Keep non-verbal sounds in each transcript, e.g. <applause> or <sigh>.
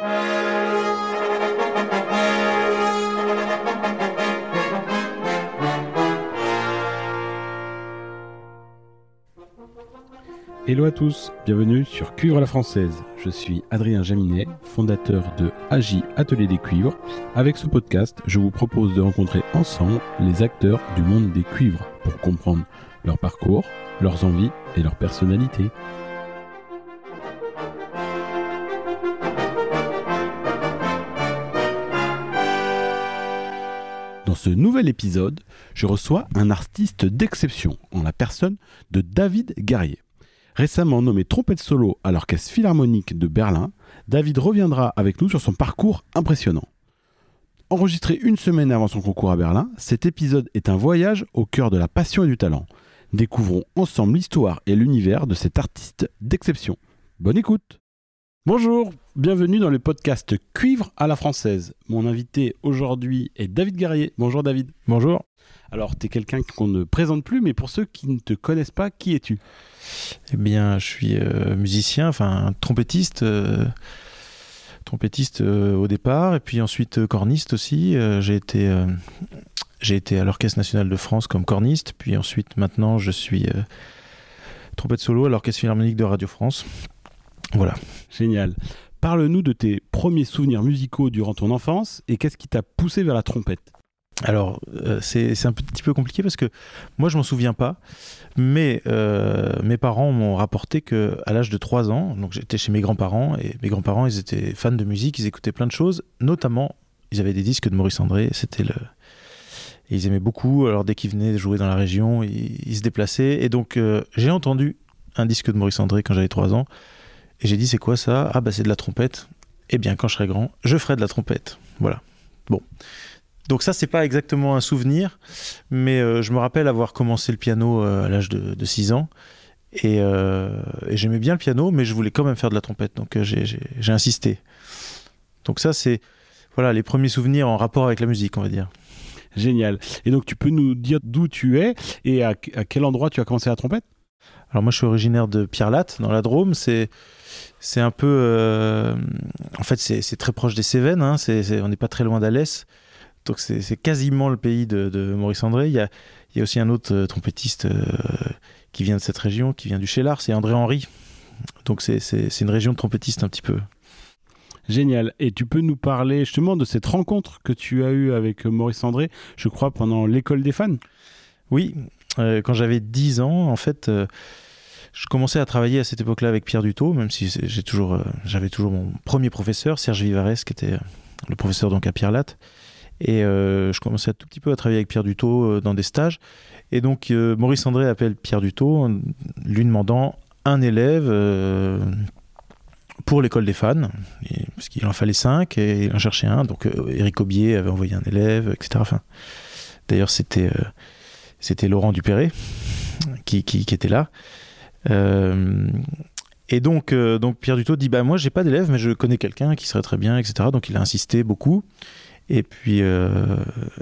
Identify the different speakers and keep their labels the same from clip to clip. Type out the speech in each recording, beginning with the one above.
Speaker 1: Hello à tous, bienvenue sur Cuivre la Française. Je suis Adrien Jaminet, fondateur de AJ Atelier des Cuivres. Avec ce podcast, je vous propose de rencontrer ensemble les acteurs du monde des cuivres pour comprendre leur parcours, leurs envies et leur personnalité. Nouvel épisode, je reçois un artiste d'exception en la personne de David Garrier. Récemment nommé trompette solo à l'Orchestre Philharmonique de Berlin, David reviendra avec nous sur son parcours impressionnant. Enregistré une semaine avant son concours à Berlin, cet épisode est un voyage au cœur de la passion et du talent. Découvrons ensemble l'histoire et l'univers de cet artiste d'exception. Bonne écoute Bonjour, bienvenue dans le podcast Cuivre à la française. Mon invité aujourd'hui est David Garrier. Bonjour David.
Speaker 2: Bonjour.
Speaker 1: Alors, tu es quelqu'un qu'on ne présente plus, mais pour ceux qui ne te connaissent pas, qui es-tu?
Speaker 2: Eh bien, je suis euh, musicien, enfin trompettiste. euh, trompettiste euh, au départ, et puis ensuite corniste aussi. J'ai été, j'ai été à l'Orchestre national de France comme corniste, puis ensuite maintenant je suis euh, trompette solo à l'Orchestre philharmonique de Radio France. Voilà.
Speaker 1: Génial. Parle-nous de tes premiers souvenirs musicaux durant ton enfance et qu'est-ce qui t'a poussé vers la trompette?
Speaker 2: Alors, euh, c'est un petit peu compliqué parce que moi, je m'en souviens pas, mais euh, mes parents m'ont rapporté que à l'âge de 3 ans, donc j'étais chez mes grands-parents, et mes grands-parents, ils étaient fans de musique, ils écoutaient plein de choses, notamment, ils avaient des disques de Maurice André, c'était le... et ils aimaient beaucoup, alors dès qu'ils venaient jouer dans la région, ils, ils se déplaçaient, et donc euh, j'ai entendu un disque de Maurice André quand j'avais 3 ans, et j'ai dit, c'est quoi ça? Ah bah c'est de la trompette. Eh bien, quand je serai grand, je ferai de la trompette. Voilà. Bon. Donc ça, c'est pas exactement un souvenir, mais euh, je me rappelle avoir commencé le piano euh, à l'âge de, de 6 ans. Et, euh, et j'aimais bien le piano, mais je voulais quand même faire de la trompette, donc j'ai- insisté. Donc ça, c'est voilà les premiers souvenirs en rapport avec la musique, on va dire.
Speaker 1: Génial. Et donc, tu peux nous dire d'où tu es et à quel endroit tu as commencé la trompette?
Speaker 2: Alors moi, je suis originaire de Pierre-Latte, dans la Drôme. C'est c'est un peu, euh, en fait, c'est très proche des Cévennes. hein. On n'est pas très loin d'Alès. Donc c'est quasiment le pays de, de Maurice André. Il y a, il y a aussi un autre euh, trompettiste euh, qui vient de cette région, qui vient du Chélar, c'est André Henry. Donc c'est une région de trompettistes un petit peu.
Speaker 1: Génial. Et tu peux nous parler justement de cette rencontre que tu as eue avec Maurice André, je crois, pendant l'école des fans?
Speaker 2: Oui, euh, quand j'avais 10 ans, en fait, euh, je commençais à travailler à cette époque-là avec Pierre Dutot, même si euh, j'avais toujours mon premier professeur, Serge Vivares, qui était le professeur donc à Pierre Latte. Et je commençais un tout petit peu à travailler avec Pierre Dutot dans des stages. Et donc Maurice André appelle Pierre Dutot, lui demandant un élève pour l'école des fans, parce qu'il en fallait cinq et il en cherchait un. Donc Éric Aubier avait envoyé un élève, etc. D'ailleurs, c'était c'était Laurent Dupéré qui, était là. Euh, et donc, euh, donc Pierre Dutot dit bah moi j'ai pas d'élève mais je connais quelqu'un qui serait très bien etc. Donc il a insisté beaucoup. Et puis, euh,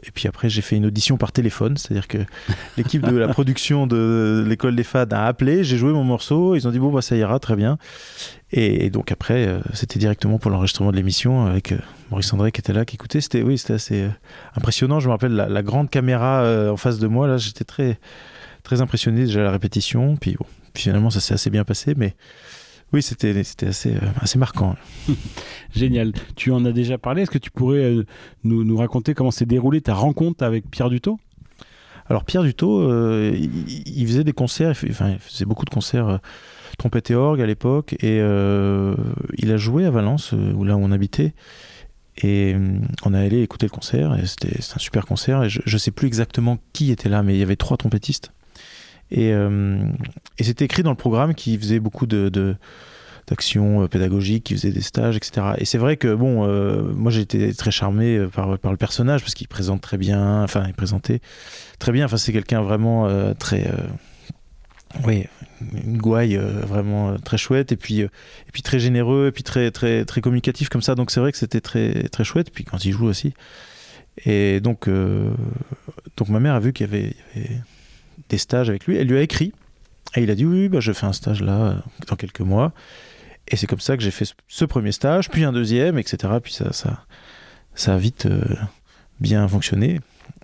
Speaker 2: et puis après, j'ai fait une audition par téléphone, c'est-à-dire que <laughs> l'équipe de la production de l'école des fans a appelé, j'ai joué mon morceau, ils ont dit bon bah ça ira très bien. Et, donc après, euh, c'était directement pour l'enregistrement de l'émission avec euh, Maurice André qui était là, qui écoutait. C'était oui, c'était assez impressionnant. Je me rappelle la, grande caméra en face de moi là, j'étais très très impressionné déjà à la répétition. Puis finalement ça s'est assez bien passé, mais oui, c'était assez euh, assez marquant. <laughs>
Speaker 1: Génial. Tu en as déjà parlé. Est-ce que tu pourrais euh, nous, nous raconter comment s'est déroulée ta rencontre avec Pierre Dutot
Speaker 2: Alors Pierre Dutot, euh, il, il faisait des concerts, il enfin il faisait beaucoup de concerts euh, trompette et orgue à l'époque, et euh, il a joué à Valence, où là où on habitait, et on est allé écouter le concert, et c'était un super concert, et je, je sais plus exactement qui était là, mais il y avait trois trompettistes, et, euh, et c'était écrit dans le programme qui faisait beaucoup de, d'actions euh, pédagogiques, qui faisait des stages, etc. Et c'est vrai que bon, euh, moi j'ai été très charmé par, par le personnage parce qu'il présente très bien, enfin il présentait très bien. Enfin c'est quelqu'un vraiment très, oui, une gouaille vraiment très chouette et puis et puis très généreux et puis très très très communicatif comme ça. Donc c'est vrai que c'était très très chouette. Puis quand il joue aussi. Et donc donc ma mère a vu qu'il y avait des stages avec lui. Elle lui a écrit et il a dit oui, bah, je fais un stage là euh, dans quelques mois. Et c'est comme ça que j'ai fait ce premier stage, puis un deuxième, etc. Puis ça, ça, ça a vite euh, bien fonctionné.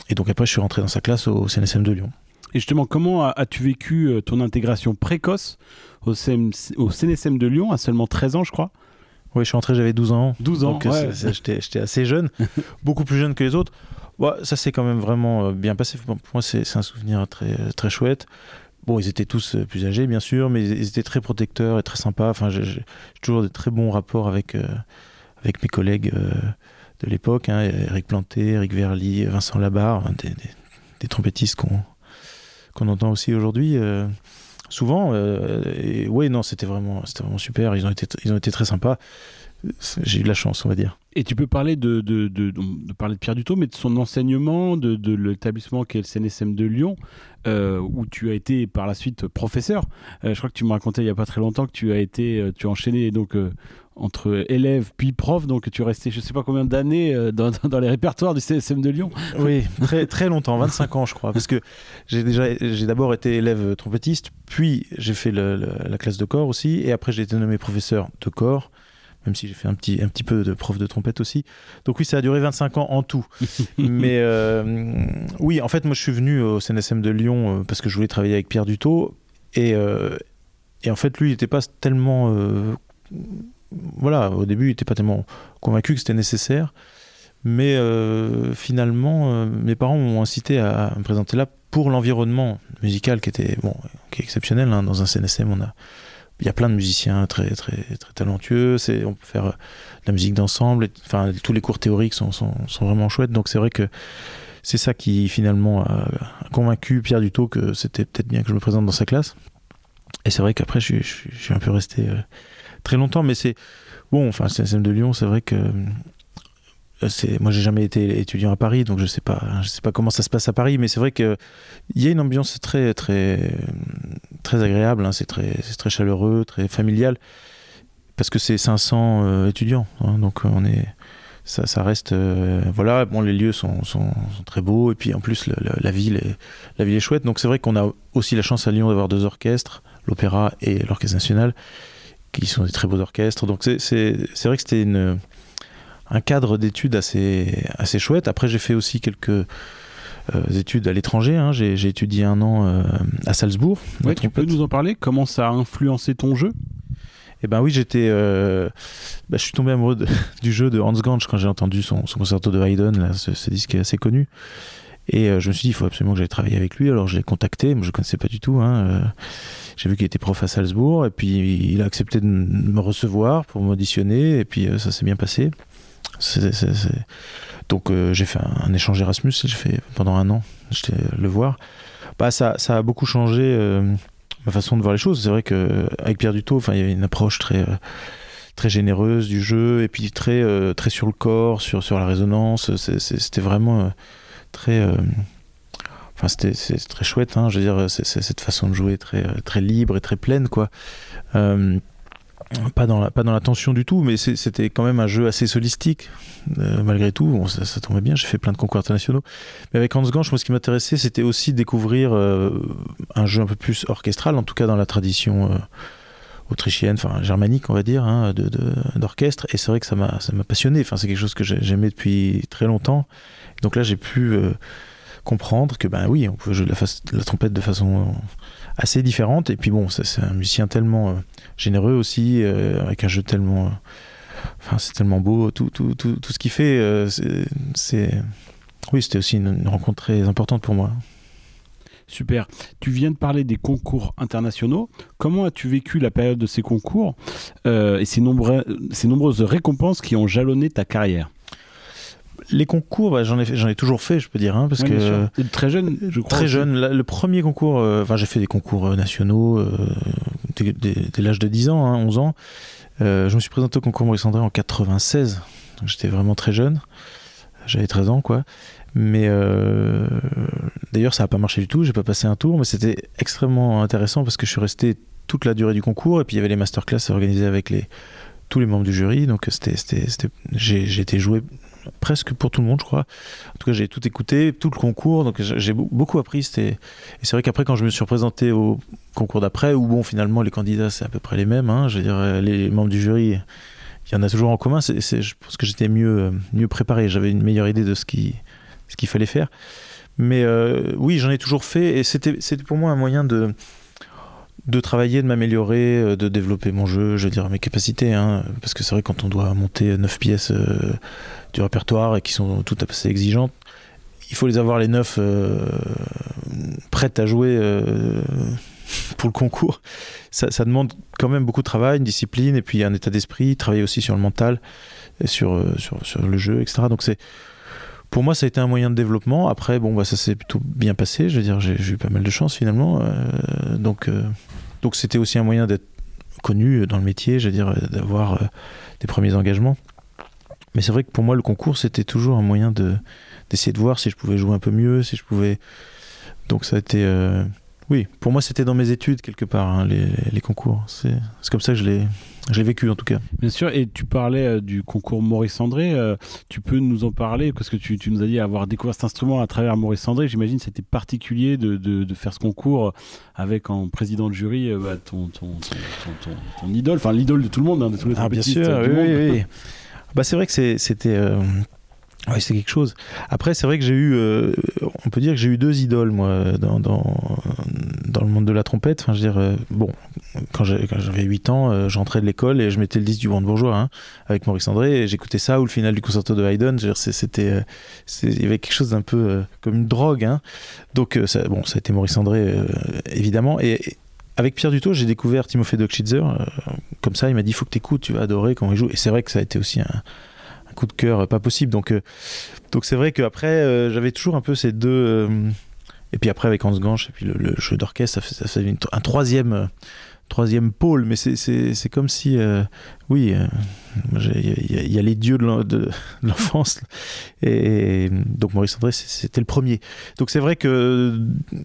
Speaker 2: Et donc après, je suis rentré dans sa classe au CNSM de Lyon.
Speaker 1: Et justement, comment as-tu vécu euh, ton intégration précoce au, CNSM de Lyon à seulement 13 ans, je crois?
Speaker 2: Oui, je suis rentré, j'avais 12 ans.
Speaker 1: 12 ans, ouais.
Speaker 2: J'étais assez jeune, <laughs> beaucoup plus jeune que les autres. Ça s'est quand même vraiment euh, bien passé. Pour moi, c'est un souvenir très, très chouette. Bon, ils étaient tous euh, plus âgés, bien sûr, mais ils étaient très protecteurs et très sympas. Enfin, j'ai toujours des très bons rapports avec, avec mes collègues de l'époque, hein, Eric Planté, Eric Verly, Vincent Labarre, des, trompettistes qu'on qu'on entend aussi aujourd'hui euh, souvent. Euh, et oui, non, c'était vraiment, vraiment super. Ils ont été, ils ont été très sympas. J'ai eu de la chance, on va dire.
Speaker 1: Et tu peux parler de, de, de, parler de Pierre Dutot, mais de son enseignement, de, de l'établissement qui est le CNSM de Lyon, euh, où tu as été par la suite professeur. je crois que tu me racontais il n'y a pas très longtemps que tu as été, tu as enchaîné donc entre élève puis prof, donc tu restais je sais pas combien d'années euh, dans, dans, les répertoires du CSM de Lyon.
Speaker 2: Oui, très, très longtemps, 25 ans je crois, parce que j'ai déjà j'ai d'abord été élève trompettiste, puis j'ai fait la classe de corps aussi, et après j'ai été nommé professeur de corps, même si j'ai fait un petit, un petit peu de prof de trompette aussi. Donc oui, ça a duré 25 ans en tout. <laughs> Mais euh, oui, en fait, moi je suis venu au CNSM de Lyon euh, parce que je voulais travailler avec Pierre Dutot, et, et en fait lui il n'était pas tellement voilà, au début, il n'était pas tellement convaincu que c'était nécessaire. Mais euh, finalement, euh, mes parents m'ont incité à, me présenter là pour l'environnement musical qui était bon, qui est exceptionnel. Hein. Dans un CNSM, on a, il y a plein de musiciens très très très talentueux. On peut faire de la musique d'ensemble. Enfin, tous les cours théoriques sont, sont, sont vraiment chouettes. Donc c'est vrai que c'est ça qui finalement a convaincu Pierre Dutot que c'était peut-être bien que je me présente dans sa classe. Et c'est vrai qu'après, je, suis un peu resté euh, très longtemps, mais c'est bon. Enfin, CSM de Lyon, c'est vrai que euh, c'est moi j'ai jamais été étudiant à Paris, donc je sais pas, je sais pas comment ça se passe à Paris, mais c'est vrai que il y a une ambiance très très très agréable. Hein, c'est très très chaleureux, très familial, parce que c'est 500 euh, étudiants, hein, donc on est ça, reste euh, voilà bon les lieux sont, très beaux et puis en plus la ville est la ville est chouette donc c'est vrai qu'on a aussi la chance à Lyon d'avoir deux orchestres l'opéra et l'orchestre national qui sont des très beaux orchestres. Donc c'est vrai que c'était un cadre d'études assez, assez chouette. Après, j'ai fait aussi quelques euh, études à l'étranger. Hein. J'ai étudié un an euh, à Salzbourg.
Speaker 1: Ouais, tu peux nous en parler? Comment ça a influencé ton jeu?
Speaker 2: Eh ben oui, j'étais, euh, bah, je suis tombé amoureux <laughs> du jeu de Hans Gantsch quand j'ai entendu son, son, concerto de Haydn, là, ce, ce, disque est assez connu. Et je me suis dit, il faut absolument que j'aille travailler avec lui. Alors je l'ai contacté, moi je ne connaissais pas du tout. Hein, j'ai vu qu'il était prof à Salzbourg et puis il a accepté de me recevoir pour m'auditionner et puis ça s'est bien passé. Donc euh, j'ai fait un, échange Erasmus, j'ai fait pendant un an, j'étais le voir. Bah, ça, ça a beaucoup changé euh, ma façon de voir les choses. C'est vrai qu'avec Pierre Dutot, il y avait une approche très très généreuse du jeu et puis très très sur le corps, sur sur la résonance. C'était vraiment très c'était c'est très chouette, hein, je veux dire, cette façon de jouer très, très libre et très pleine, quoi. Euh, pas dans, la, pas dans la tension du tout, mais c'était quand même un jeu assez solistique, euh, malgré tout. Bon, ça, tombait bien, j'ai fait plein de concours internationaux. Mais avec Hans Gansch, moi, ce qui m'intéressait, c'était aussi découvrir euh, un jeu un peu plus orchestral, en tout cas dans la tradition autrichienne, enfin germanique, on va dire, hein, d'orchestre. Et c'est vrai que ça m'a passionné. Enfin, c'est quelque chose que j'aimais depuis très longtemps. Donc là, j'ai pu comprendre que ben oui, on peut jouer de la, trompette de façon euh, assez différente. Et puis bon, c'est un musicien tellement euh, généreux aussi, euh, avec un jeu tellement, enfin c'est tellement beau, tout, tout, tout, tout ce qu'il fait, c'est, oui, c'était aussi une, rencontre très importante pour moi.
Speaker 1: Super. Tu viens de parler des concours internationaux. Comment as-tu vécu la période de ces concours et ces nombreuses récompenses qui ont jalonné ta carrière?
Speaker 2: Les concours, bah, j'en ai, j'en ai toujours fait, je peux dire, hein, parce que
Speaker 1: très jeune, je crois.
Speaker 2: Très jeune. le premier concours, euh, enfin, j'ai fait des concours euh, nationaux euh, dès, l'âge de 10 ans, 11 hein, ans. je me suis présenté au concours Maurice André en 96, donc j'étais vraiment très jeune. J'avais 13 ans, quoi. Mais d'ailleurs, ça n'a pas marché du tout. J'ai pas passé un tour, mais c'était extrêmement intéressant parce que je suis resté toute la durée du concours et puis il y avait les masterclass organisés avec les tous les membres du jury. Donc c'était, j'ai, été joué presque pour tout le monde, je crois. En tout cas, j'ai tout écouté, tout le concours, donc j'ai beaucoup appris. Et c'est vrai qu'après, quand je me suis représenté au concours d'après, où bon, finalement, les candidats, c'est à peu près les mêmes, hein, je veux dire, les membres du jury, il y en a toujours en commun. C'est, je pense que j'étais mieux, mieux préparé, j'avais une meilleure idée de ce qu'il ce fallait faire. Mais euh, oui, j'en ai toujours fait, et c'était pour moi un moyen de de travailler, de m'améliorer, euh, de développer mon jeu, je veux dire mes capacités, hein, parce que c'est vrai quand on doit monter neuf pièces euh, du répertoire et qui sont toutes assez exigeantes, il faut les avoir les neuf euh, prêtes à jouer <laughs> pour le concours. Ça, demande quand même beaucoup de travail, une discipline et puis un état d'esprit, travailler aussi sur le mental, et sur, sur, sur le jeu, etc. Donc c'est pour moi, ça a été un moyen de développement. Après, bon, bah, ça s'est plutôt bien passé. Je veux dire, j'ai eu pas mal de chance finalement. donc, donc c'était aussi un moyen d'être connu dans le métier, je veux dire, d'avoir euh, des premiers engagements. Mais c'est vrai que pour moi, le concours, c'était toujours un moyen de d'essayer de voir si je pouvais jouer un peu mieux, si je pouvais. Donc ça a été. Oui, pour moi, c'était dans mes études quelque part, hein, les, les, concours. C'est comme ça que je l'ai j'ai vécu en tout cas.
Speaker 1: Bien sûr, et tu parlais euh, du concours Maurice André. Euh, tu peux nous en parler parce que tu, tu, nous as dit avoir découvert cet instrument à travers Maurice André. J'imagine que c'était particulier de, de, de, faire ce concours avec en président de jury euh, bah, ton, ton, ton, ton, idole, enfin l'idole de tout le monde, hein, de tous les
Speaker 2: ah, Bien sûr, oui, oui, <laughs> Bah, c'est vrai que c'était. Oui, c'est quelque chose. Après, c'est vrai que j'ai eu, euh, on peut dire que j'ai eu deux idoles, moi, dans, dans, le monde de la trompette. Enfin, je veux dire, euh, bon, quand j'avais 8 ans, euh, j'entrais de l'école et je mettais le disque du Brandebourgeois hein, avec Maurice André et j'écoutais ça ou le final du concerto de Haydn. C'était, il y avait quelque chose d'un peu comme une drogue. Hein. Donc, bon, ça a été Maurice André, évidemment. Et, avec Pierre Dutot, j'ai découvert Timofey Dockschitzer. comme ça, il m'a dit, il faut que tu écoutes, tu vas adorer quand il joue. Et c'est vrai que ça a été aussi un coup de cœur pas possible. Donc, euh, donc c'est vrai qu'après, euh, j'avais toujours un peu ces deux. Euh, et puis après, avec Hans Ganch et puis le, jeu d'orchestre, ça fait, un troisième troisième pôle, mais c'est comme si, oui, il y, a les dieux de l'enfance, et, donc Maurice André, c'était le premier. Donc c'est vrai que,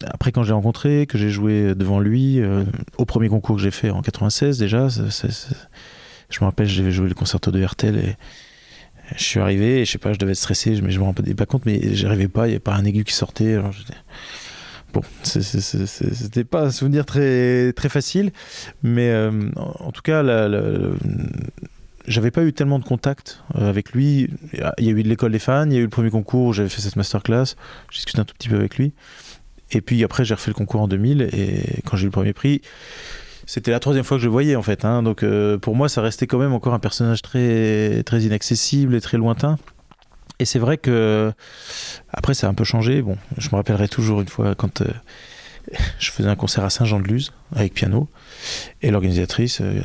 Speaker 2: après quand j'ai rencontré, que j'ai joué devant lui, au premier concours que j'ai fait en 96 déjà, je me rappelle, j'avais joué le concerto de Hertel, et, je suis arrivé, et je sais pas, je devais être stressé, mais je me rendais pas compte, mais j'arrivais pas, il n'y avait pas un aigu qui sortait. Alors bon, c'était pas un souvenir très, très facile, mais euh, en tout cas, j'avais pas eu tellement de contact euh, avec lui. Il y a eu de l'école des fans, il y a eu le premier concours où j'avais fait cette masterclass, j'ai discuté un tout petit peu avec lui. Et puis après, j'ai refait le concours en 2000, et quand j'ai eu le premier prix, c'était la troisième fois que je le voyais en fait. Hein. donc euh, pour moi, ça restait quand même encore un personnage très, très inaccessible et très lointain. Et c'est vrai que après, ça a un peu changé. Bon, je me rappellerai toujours une fois quand euh, je faisais un concert à Saint-Jean-de-Luz avec piano. Et l'organisatrice, euh,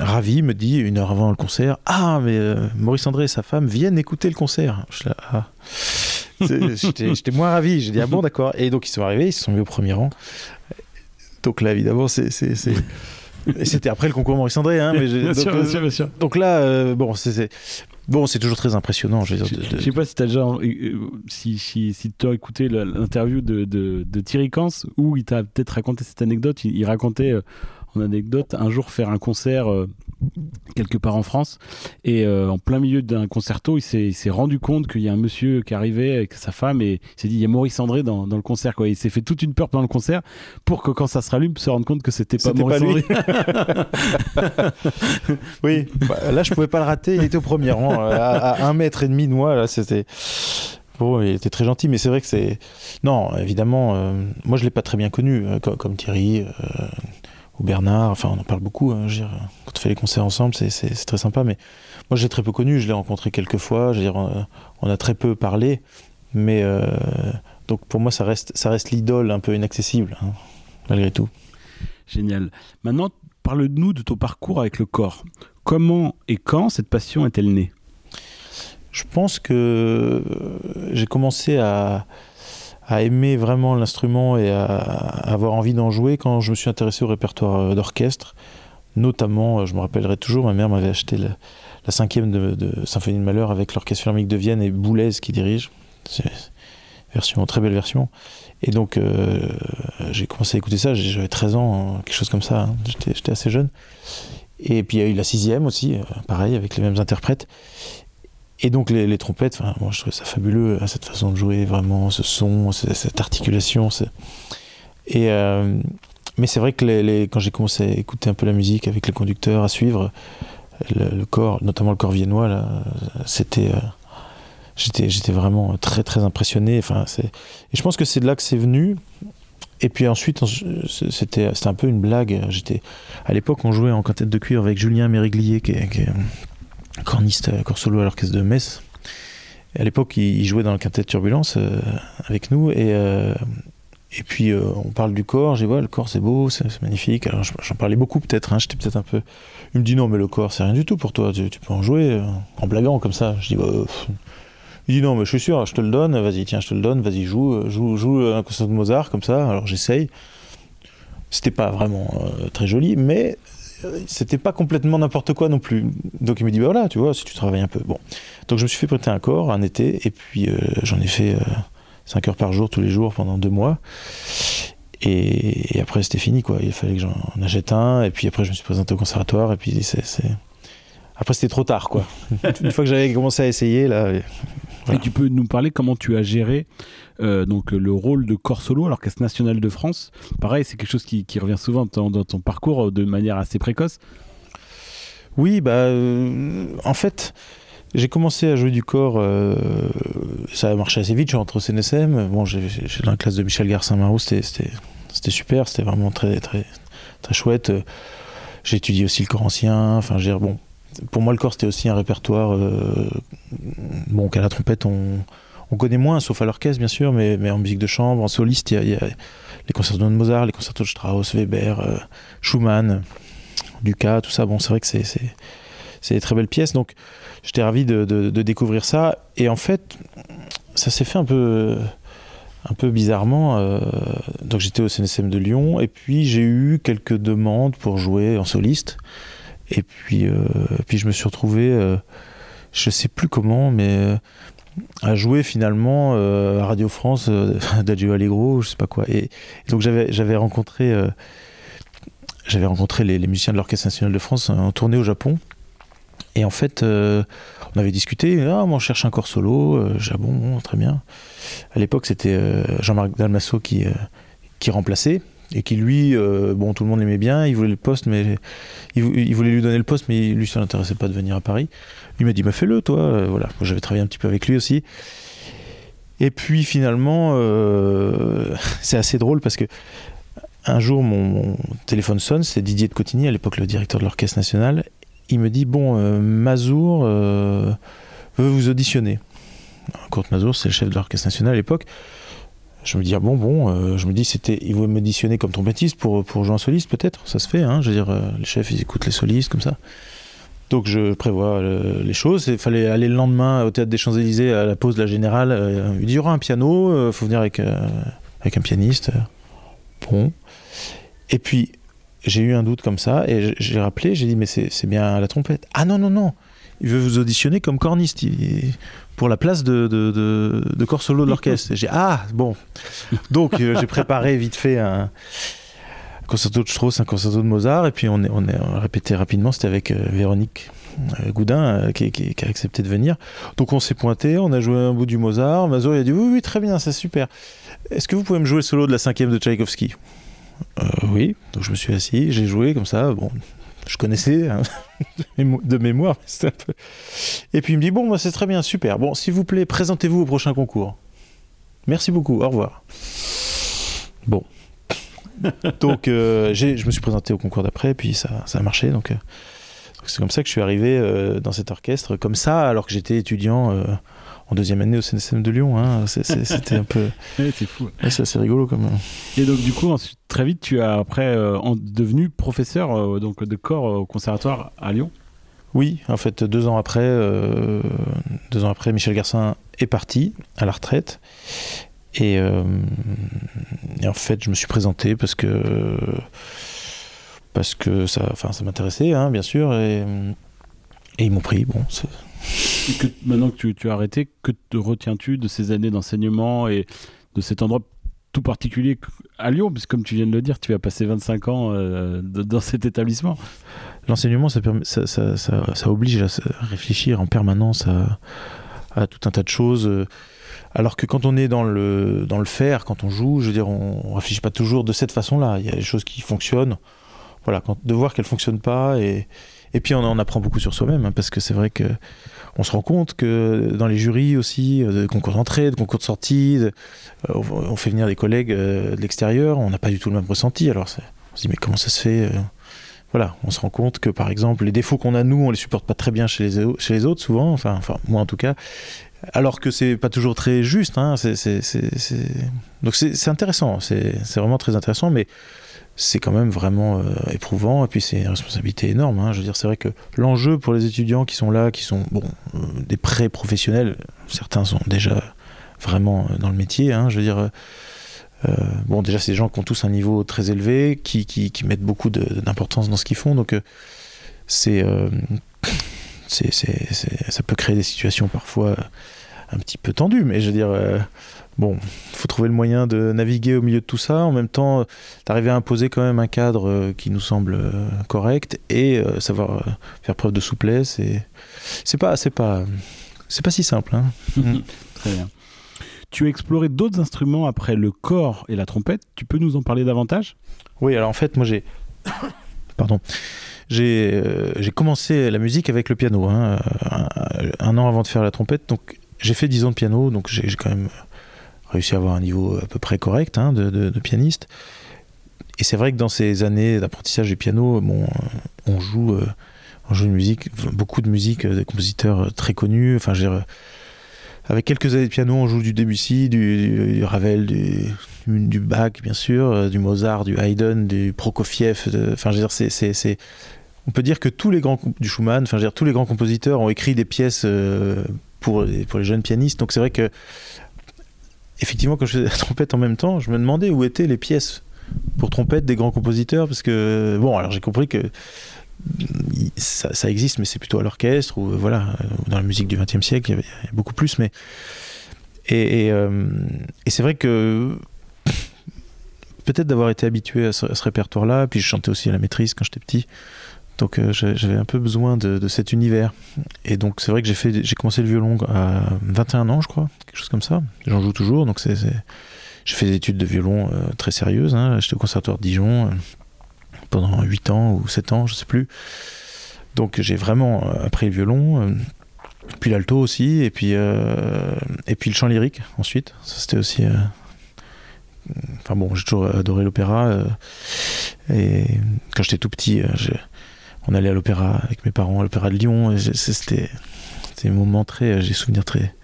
Speaker 2: ravie, me dit une heure avant le concert Ah, mais Maurice André et sa femme viennent écouter le concert. Je ah. J'étais moins ravi. J'ai dit Ah bon, d'accord. Et donc ils sont arrivés, ils se sont mis au premier rang. Donc là, évidemment, c'est. C'était après le concours Maurice André, hein, mais <laughs>
Speaker 1: bien, donc, sûr, bien, sûr,
Speaker 2: donc, là, euh, bon, c'est bon, c'est toujours très impressionnant. Je,
Speaker 1: ne sais pas si tu as déjà, euh, si, si, as écouté l'interview de, de, de, Thierry Kans, où il t'a peut-être raconté cette anecdote. Il, racontait euh, en anecdote un jour faire un concert quelque part en France. Et euh, en plein milieu d'un concerto, il s'est rendu compte qu'il y a un monsieur qui arrivait avec sa femme et il s'est dit il y a Maurice André dans, dans le concert. Quoi. Il s'est fait toute une peur pendant le concert pour que quand ça se rallume, se rende compte que c'était pas Maurice André. <laughs>
Speaker 2: oui, bah, là je pouvais pas le rater. Il était au premier rang, à, un mètre et demi de moi. Là, c'était. Bon, il était très gentil, mais c'est vrai que c'est. Non, évidemment, euh, moi je l'ai pas très bien connu, euh, comme, Thierry ou Bernard, enfin on en parle beaucoup, hein, je veux dire, quand on fait les concerts ensemble, c'est très sympa, mais moi j'ai très peu connu, je l'ai rencontré quelques fois, je veux dire, on, a très peu parlé, mais euh, donc pour moi ça reste, ça reste l'idole un peu inaccessible, hein, malgré tout.
Speaker 1: Génial. Maintenant, parle-nous de ton parcours avec le corps. Comment et quand cette passion est-elle née?
Speaker 2: Je pense que j'ai commencé à à aimer vraiment l'instrument et à, avoir envie d'en jouer quand je me suis intéressé au répertoire euh, d'orchestre. Notamment, euh, je me rappellerai toujours, ma mère m'avait acheté la, cinquième de, Symphonie de Malheur avec l'Orchestre Philharmonique de Vienne et Boulez qui dirige. C'est version, très belle version. Et donc, euh, j'ai commencé à écouter ça, j'avais 13 ans, hein, quelque chose comme ça, hein. j'étais assez jeune. Et puis il y a eu la sixième aussi, pareil, avec les mêmes interprètes. Et donc les, trompettes, moi je trouvais ça fabuleux, hein, cette façon de jouer, vraiment, ce son, cette articulation. Et, euh, mais c'est vrai que les, quand j'ai commencé à écouter un peu la musique avec les conducteurs, à suivre, le, corps, notamment le corps viennois, c'était... Euh, j'étais, vraiment très très impressionné. Enfin, et je pense que c'est de là que c'est venu. Et puis ensuite, c'était, un peu une blague. À l'époque, on jouait en quintette de cuir avec Julien Mériglier, qui qui corniste, corps solo à l'orchestre de Metz. à l'époque, il, jouait dans le quintet de Turbulence euh, avec nous. Et, euh, et puis, euh, on parle du corps. J'ai dit, ouais, le corps, c'est beau, c'est, magnifique. Alors, j'en parlais beaucoup, peut-être. Hein, j'étais peut-être un peu. Il me dit, non, mais le corps, c'est rien du tout pour toi. Tu, peux en jouer en blaguant comme ça. Je dis, bah, il dit non, mais je suis sûr, je te le donne, vas-y, tiens, je te le donne, vas-y, joue, euh, joue, joue un concert de Mozart comme ça. Alors j'essaye. C'était pas vraiment euh, très joli, mais euh, c'était pas complètement n'importe quoi non plus. Donc il me dit, bah voilà, tu vois, si tu travailles un peu. Bon. Donc je me suis fait prêter un corps un été, et puis j'en ai fait 5 heures par jour, tous les jours, pendant deux mois. Et, après, c'était fini, quoi. Il fallait que j'en achète un, et puis après, je me suis présenté au conservatoire, et puis c'est. Après, c'était trop tard, quoi. <laughs> Une fois que j'avais commencé à essayer, là,
Speaker 1: et tu peux nous parler comment tu as géré euh, donc le rôle de corps solo à l'Orchestre national de France. Pareil, c'est quelque chose qui, revient souvent dans, ton parcours de manière assez précoce.
Speaker 2: Oui, bah, euh, en fait, j'ai commencé à jouer du corps. Euh, ça a marché assez vite. Je suis rentré au CNSM. Bon, j'ai dans la classe de Michel Garcin-Marou. C'était super. C'était vraiment très, très, très chouette. J'ai étudié aussi le corps ancien. Enfin, j'ai bon, pour moi, le corps, c'était aussi un répertoire. Euh, bon, qu'à la trompette, on, connaît moins, sauf à l'orchestre, bien sûr, mais, en musique de chambre, en soliste, il y, a les concertos de Mozart, les concertos de Strauss, Weber, euh, Schumann, Dukas, tout ça. Bon, c'est vrai que c'est, c'est, des très belles pièces. Donc, j'étais ravi de, découvrir ça. Et en fait, ça s'est fait un peu un peu bizarrement. Euh, donc j'étais au CNSM de Lyon et puis j'ai eu quelques demandes pour jouer en soliste. Et puis, euh, puis je me suis retrouvé, euh, je sais plus comment, mais euh, à jouer finalement à Radio France <laughs> d'Adjo Allegro, je sais pas quoi. Et, donc j'avais rencontré j'avais rencontré les, musiciens de l'Orchestre national de France en tournée au Japon. Et en fait, on avait discuté. Ah, on cherche un corps solo. Ah bon, très bien. À l'époque, c'était Jean-Marc Dalmasso qui qui remplaçait et qui lui, euh, bon, tout le monde l'aimait bien, il voulait le poste, mais il, voulait lui donner le poste, mais lui, ça l'intéressait pas de venir à Paris. Il m'a dit, bah fais-le, toi. Euh, voilà, j'avais travaillé un petit peu avec lui aussi. Et puis finalement, euh, <laughs> c'est assez drôle parce que un jour, mon, téléphone sonne, c'est Didier de Cotigny, à l'époque le directeur de l'Orchestre national. Il me dit, bon, Mazour veut vous auditionner. Kurt Mazour, c'est le chef de l'Orchestre national à l'époque je me dis ah bon bon euh, je me dis c'était il veut m'auditionner comme trompettiste pour pour jouer en soliste peut-être ça se fait hein je veux dire euh, les chefs ils écoutent les solistes comme ça. Donc je prévois euh, les choses il fallait aller le lendemain au théâtre des Champs Élysées à la pause de la générale il il y aura un piano faut venir avec avec un pianiste bon. Et puis j'ai eu un doute comme ça et j'ai rappelé j'ai dit mais c'est bien la trompette. Ah non non non il veut vous auditionner comme corniste pour la place de, de, corps solo de l'orchestre. J'ai ah bon, donc euh, j'ai préparé vite fait un concerto de Strauss, un concerto de Mozart, et puis on est, on répété rapidement. C'était avec euh, Véronique euh, Goudin qui, a accepté de venir. Donc on s'est pointé, on a joué un bout du Mozart. Mazur a dit oui oui très bien, c'est super. Est-ce que vous pouvez me jouer le solo de la cinquième de Tchaïkovski? Oui. Donc je me suis assis, j'ai joué comme ça. Bon, je connaissais hein, <laughs> de mémoire. Un peu... Et puis il me dit Bon, c'est très bien, super. Bon, s'il vous plaît, présentez-vous au prochain concours. Merci beaucoup, au revoir. Bon. <laughs> donc, euh, je me suis présenté au concours d'après, puis ça, ça a marché. Donc, euh, c'est comme ça que je suis arrivé euh, dans cet orchestre, comme ça, alors que j'étais étudiant en deuxième année au CNSM de Lyon. Hein. <laughs> C'était un peu.
Speaker 1: c'est fou.
Speaker 2: c'est assez rigolo comme.
Speaker 1: Et donc du coup, ensuite, très vite, tu as après euh, devenu professeur euh, donc de corps euh, au conservatoire à Lyon.
Speaker 2: Oui, en fait, deux ans après, deux ans après, Michel Garcin est parti à la retraite. Et, en fait, je me suis présenté parce que parce que ça, enfin, ça m'intéressait, hein, bien sûr, et, et ils m'ont pris. Bon,
Speaker 1: que, maintenant que tu, as arrêté, que te retiens-tu de ces années d'enseignement et de cet endroit tout particulier à Lyon, puisque comme tu viens de le dire, tu as passé 25 ans euh, dans cet établissement.
Speaker 2: L'enseignement, ça, ça, ça, ça, oblige à réfléchir en permanence à, à, tout un tas de choses. Alors que quand on est dans le, dans le faire, quand on joue, je veux dire, on ne réfléchit pas toujours de cette façon-là. Il y a des choses qui fonctionnent. Voilà, de voir qu'elles ne fonctionnent pas et, et puis on en apprend beaucoup sur soi-même, hein, parce que c'est vrai que on se rend compte que dans les jurys aussi, euh, de concours d'entrée, de concours de sortie, euh, on fait venir des collègues euh, de l'extérieur, on n'a pas du tout le même ressenti. Alors on se dit mais comment ça se fait voilà, on se rend compte que par exemple les défauts qu'on a nous, on les supporte pas très bien chez les, chez les autres souvent, enfin, enfin moi en tout cas, alors que c'est pas toujours très juste. Hein, Donc c'est intéressant, c'est vraiment très intéressant, mais c'est quand même vraiment euh, éprouvant et puis c'est une responsabilité énorme. Hein. Je veux dire, c'est vrai que l'enjeu pour les étudiants qui sont là, qui sont bon, euh, des pré-professionnels, certains sont déjà vraiment euh, dans le métier. Hein, je veux dire, bon, déjà, c'est des gens qui ont tous un niveau très élevé, qui, qui, mettent beaucoup d'importance dans ce qu'ils font. Donc, <coughs> c'est, ça peut créer des situations parfois un petit peu tendues, mais je veux dire bon, il faut trouver le moyen de naviguer au milieu de tout ça. En même temps, d'arriver à imposer quand même un cadre euh, qui nous semble euh, correct et euh, savoir faire preuve de souplesse. Et c'est pas, c'est pas, c'est pas si simple. Hein. <laughs>
Speaker 1: Très bien. Tu as exploré d'autres instruments après le corps et la trompette. Tu peux nous en parler davantage?
Speaker 2: Oui, alors en fait, moi j'ai, <coughs> pardon, j'ai commencé la musique avec le piano, hein, un, un, an avant de faire la trompette. Donc j'ai fait 10 ans de piano, donc j'ai quand même réussi à avoir un niveau à peu près correct hein, de, pianiste. Et c'est vrai que dans ces années d'apprentissage du piano, bon, euh, on joue, euh, on joue une musique, beaucoup de musique, euh, des compositeurs très connus. Enfin, avec quelques années de piano, on joue du Debussy, du, Ravel, du, Bach, bien sûr, du Mozart, du Haydn, du Prokofiev. enfin, je dire, c'est, on peut dire que tous les grands du Schumann, enfin, je dire, tous les grands compositeurs ont écrit des pièces pour, les jeunes pianistes. Donc c'est vrai que effectivement, quand je faisais la trompette en même temps, je me demandais où étaient les pièces pour trompette des grands compositeurs, parce que, bon, alors j'ai compris que ça, existe, mais c'est plutôt à l'orchestre, ou voilà, dans la musique du XXe siècle, il y, a beaucoup plus, mais. Et, euh, et, c'est vrai que <laughs> peut-être d'avoir été habitué à ce, répertoire-là, puis je chantais aussi à la maîtrise quand j'étais petit, donc euh, j'avais un peu besoin de, cet univers. Et donc c'est vrai que j'ai fait, j'ai commencé le violon à 21 ans, je crois, quelque chose comme ça. J'en joue toujours, donc c'est, j'ai fait des études de violon euh, très sérieuses. Hein. J'étais au conservatoire de Dijon euh, pendant 8 ans ou 7 ans, je sais plus. Donc j'ai vraiment appris le violon, puis l'alto aussi, et puis et puis le chant lyrique ensuite. Ça c'était aussi enfin bon, j'ai toujours adoré l'opéra. et quand j'étais tout petit, on allait à l'opéra avec mes parents, à l'opéra de Lyon. C'était un moment très, j'ai souvenir très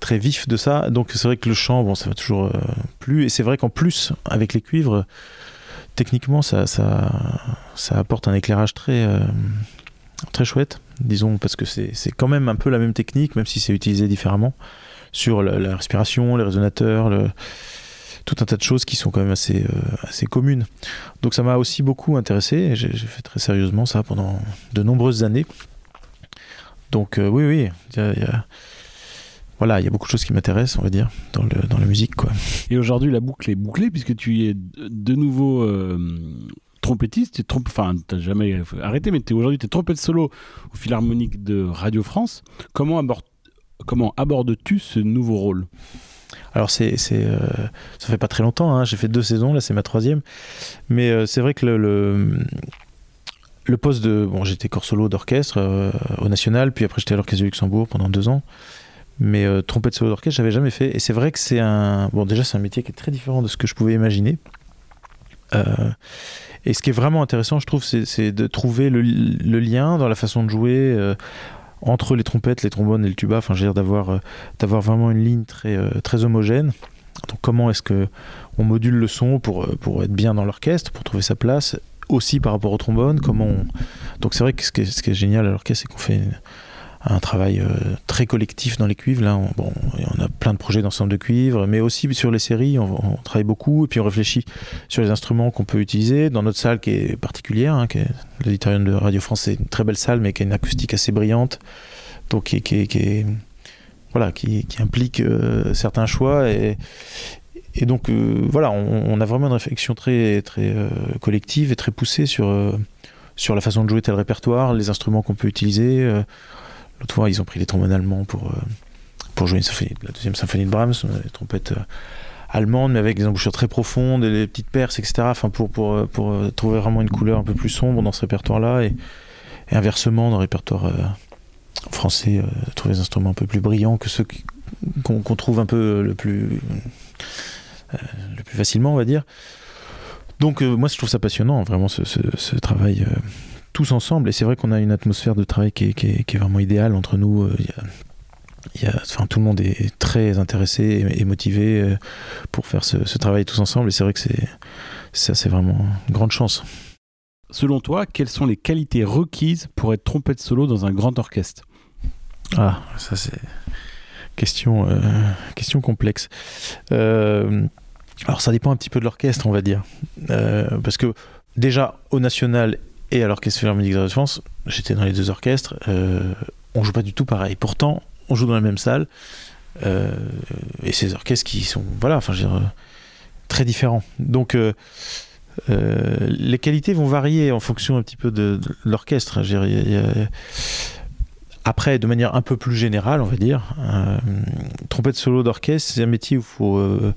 Speaker 2: très vif de ça. Donc c'est vrai que le chant, bon, ça m'a toujours euh, plu. Et c'est vrai qu'en plus, avec les cuivres, techniquement, ça, ça, ça apporte un éclairage très, euh, très chouette, disons, parce que c'est quand même un peu la même technique, même si c'est utilisé différemment, sur la, la respiration, les résonateurs, le, tout un tas de choses qui sont quand même assez, euh, assez communes. Donc ça m'a aussi beaucoup intéressé j'ai fait très sérieusement ça pendant de nombreuses années. Donc euh, oui, oui, voilà, il y a beaucoup de choses qui m'intéressent, on va dire, dans, le, dans la musique. Quoi.
Speaker 1: Et aujourd'hui, la boucle est bouclée puisque tu es de nouveau euh, trompettiste, tu enfin, n'as jamais arrêté, mais aujourd'hui, tu es trompette solo au Philharmonique de Radio France. Comment, comment abordes-tu ce nouveau rôle?
Speaker 2: Alors c'est, c'est euh, ça fait pas très longtemps, hein. j'ai fait deux saisons, là c'est ma troisième, mais euh, c'est vrai que le, le, poste de bon j'étais corps solo d'orchestre euh, au national, puis après j'étais à l'orchestre de Luxembourg pendant deux ans, mais trompette solo d'orchestre j'avais jamais fait, et c'est vrai que c'est un bon déjà c'est un métier qui est très différent de ce que je pouvais imaginer. et ce qui est vraiment intéressant, je trouve, c'est, de trouver le, lien dans la façon de jouer entre les trompettes, les trombones et le tuba, enfin, d'avoir euh, d'avoir vraiment une ligne très euh, très homogène. Donc comment est-ce que on module le son pour euh, pour être bien dans l'orchestre, pour trouver sa place aussi par rapport au trombone, comment donc c'est vrai que ce qui est, ce qui est génial à l'orchestre c'est qu'on fait un travail euh, très collectif dans les cuivres. Là, on, bon, on a plein de projets d'ensemble de cuivres, mais aussi sur les séries, on, travaille beaucoup et puis on réfléchit sur les instruments qu'on peut utiliser. Dans notre salle qui est particulière, hein, qui est l'auditorium de Radio France, c'est une très belle salle, mais qui a une acoustique assez brillante, donc qui, implique euh, certains choix et, donc voilà, on, a vraiment une réflexion très, très collective et très poussée sur, sur la façon de jouer tel répertoire, les instruments qu'on peut utiliser. L'autre ils ont pris les trombones allemands pour, pour jouer la deuxième symphonie de Brahms, les trompettes allemande, mais avec des embouchures très profondes, et des petites perces, etc. Enfin, pour, pour, pour trouver vraiment une couleur un peu plus sombre dans ce répertoire-là, et, inversement, dans le répertoire euh, français, euh, trouver des instruments un peu plus brillants que ceux qu'on trouve un peu le plus, euh, le plus facilement, on va dire. Donc, moi, je trouve ça passionnant, vraiment, ce, travail tous ensemble. Et c'est vrai qu'on a une atmosphère de travail qui est, qui est, qui est vraiment idéale entre nous. Il y a enfin, tout le monde est très intéressé et, motivé euh, pour faire ce, travail tous ensemble. Et c'est vrai que c'est, ça, c'est vraiment une grande chance.
Speaker 1: Selon toi, quelles sont les qualités requises pour être trompette solo dans un grand orchestre?
Speaker 2: Ah, ça c'est question, euh, question complexe. Euh, alors ça dépend un petit peu de l'orchestre, on va dire, parce que déjà au national et à l'orchestre philharmonique de France, j'étais dans les deux orchestres, on joue pas du tout pareil. Pourtant, on joue dans la même salle. Euh, et ces orchestres qui sont, voilà, enfin, euh, très différents. Donc, euh, les qualités vont varier en fonction un petit peu de, l'orchestre. Après, de manière un peu plus générale, on va dire, trompette solo d'orchestre, c'est un métier où il faut,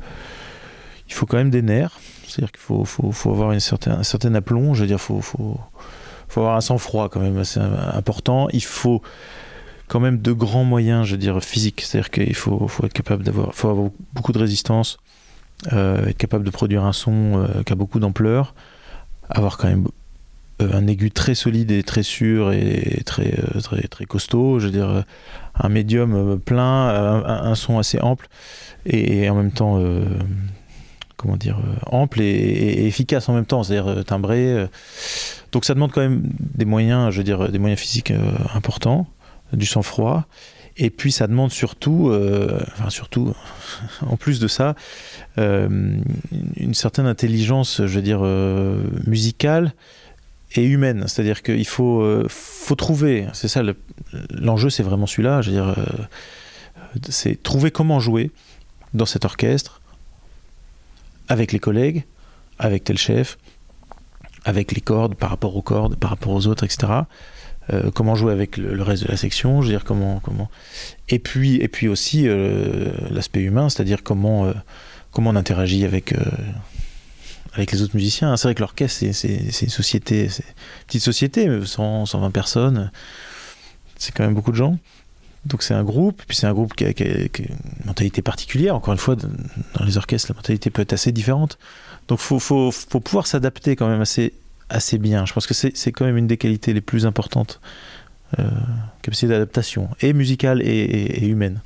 Speaker 2: il faut quand même des nerfs. C'est-à-dire qu'il faut, faut, avoir une certaine, un certain aplomb. Je veux dire, faut, faut, faut avoir un sang-froid quand même assez important. Il faut quand même de grands moyens, je veux dire, physiques. C'est-à-dire qu'il faut, être capable d'avoir, faut avoir beaucoup de résistance, euh, être capable de produire un son euh, qui a beaucoup d'ampleur, avoir quand même euh, un aigu très solide et très sûr et très, très, très costaud. Je veux dire, un médium plein, un, son assez ample et, en même temps, comment dire, ample et, efficace en même temps, c'est-à-dire timbré. Donc ça demande quand même des moyens, je veux dire, des moyens physiques importants du sang-froid. Et puis ça demande surtout, euh, enfin surtout, <laughs> en plus de ça, euh, une certaine intelligence, je veux dire, euh, musicale et humaine. C'est-à-dire qu'il faut, faut trouver, c'est ça, l'enjeu c'est vraiment celui-là, je veux dire, c'est trouver comment jouer dans cet orchestre, avec les collègues, avec tel chef, avec les cordes, par rapport aux cordes, par rapport aux autres, etc. Euh, comment jouer avec le, reste de la section, je veux dire comment comment et puis et puis aussi euh, l'aspect humain, c'est-à-dire comment euh, comment on interagit avec avec les autres musiciens. C'est vrai que l'orchestre c'est une société, c'est petite société, 100, 120 personnes, c'est quand même beaucoup de gens. Donc c'est un groupe, puis c'est un groupe qui a, une mentalité particulière. Encore une fois, dans les orchestres, la mentalité peut être assez différente. Donc faut faut, faut pouvoir s'adapter quand même assez assez bien. Je pense que c'est quand même une des qualités les plus importantes, euh, capacité d'adaptation, et musicale et, humaine.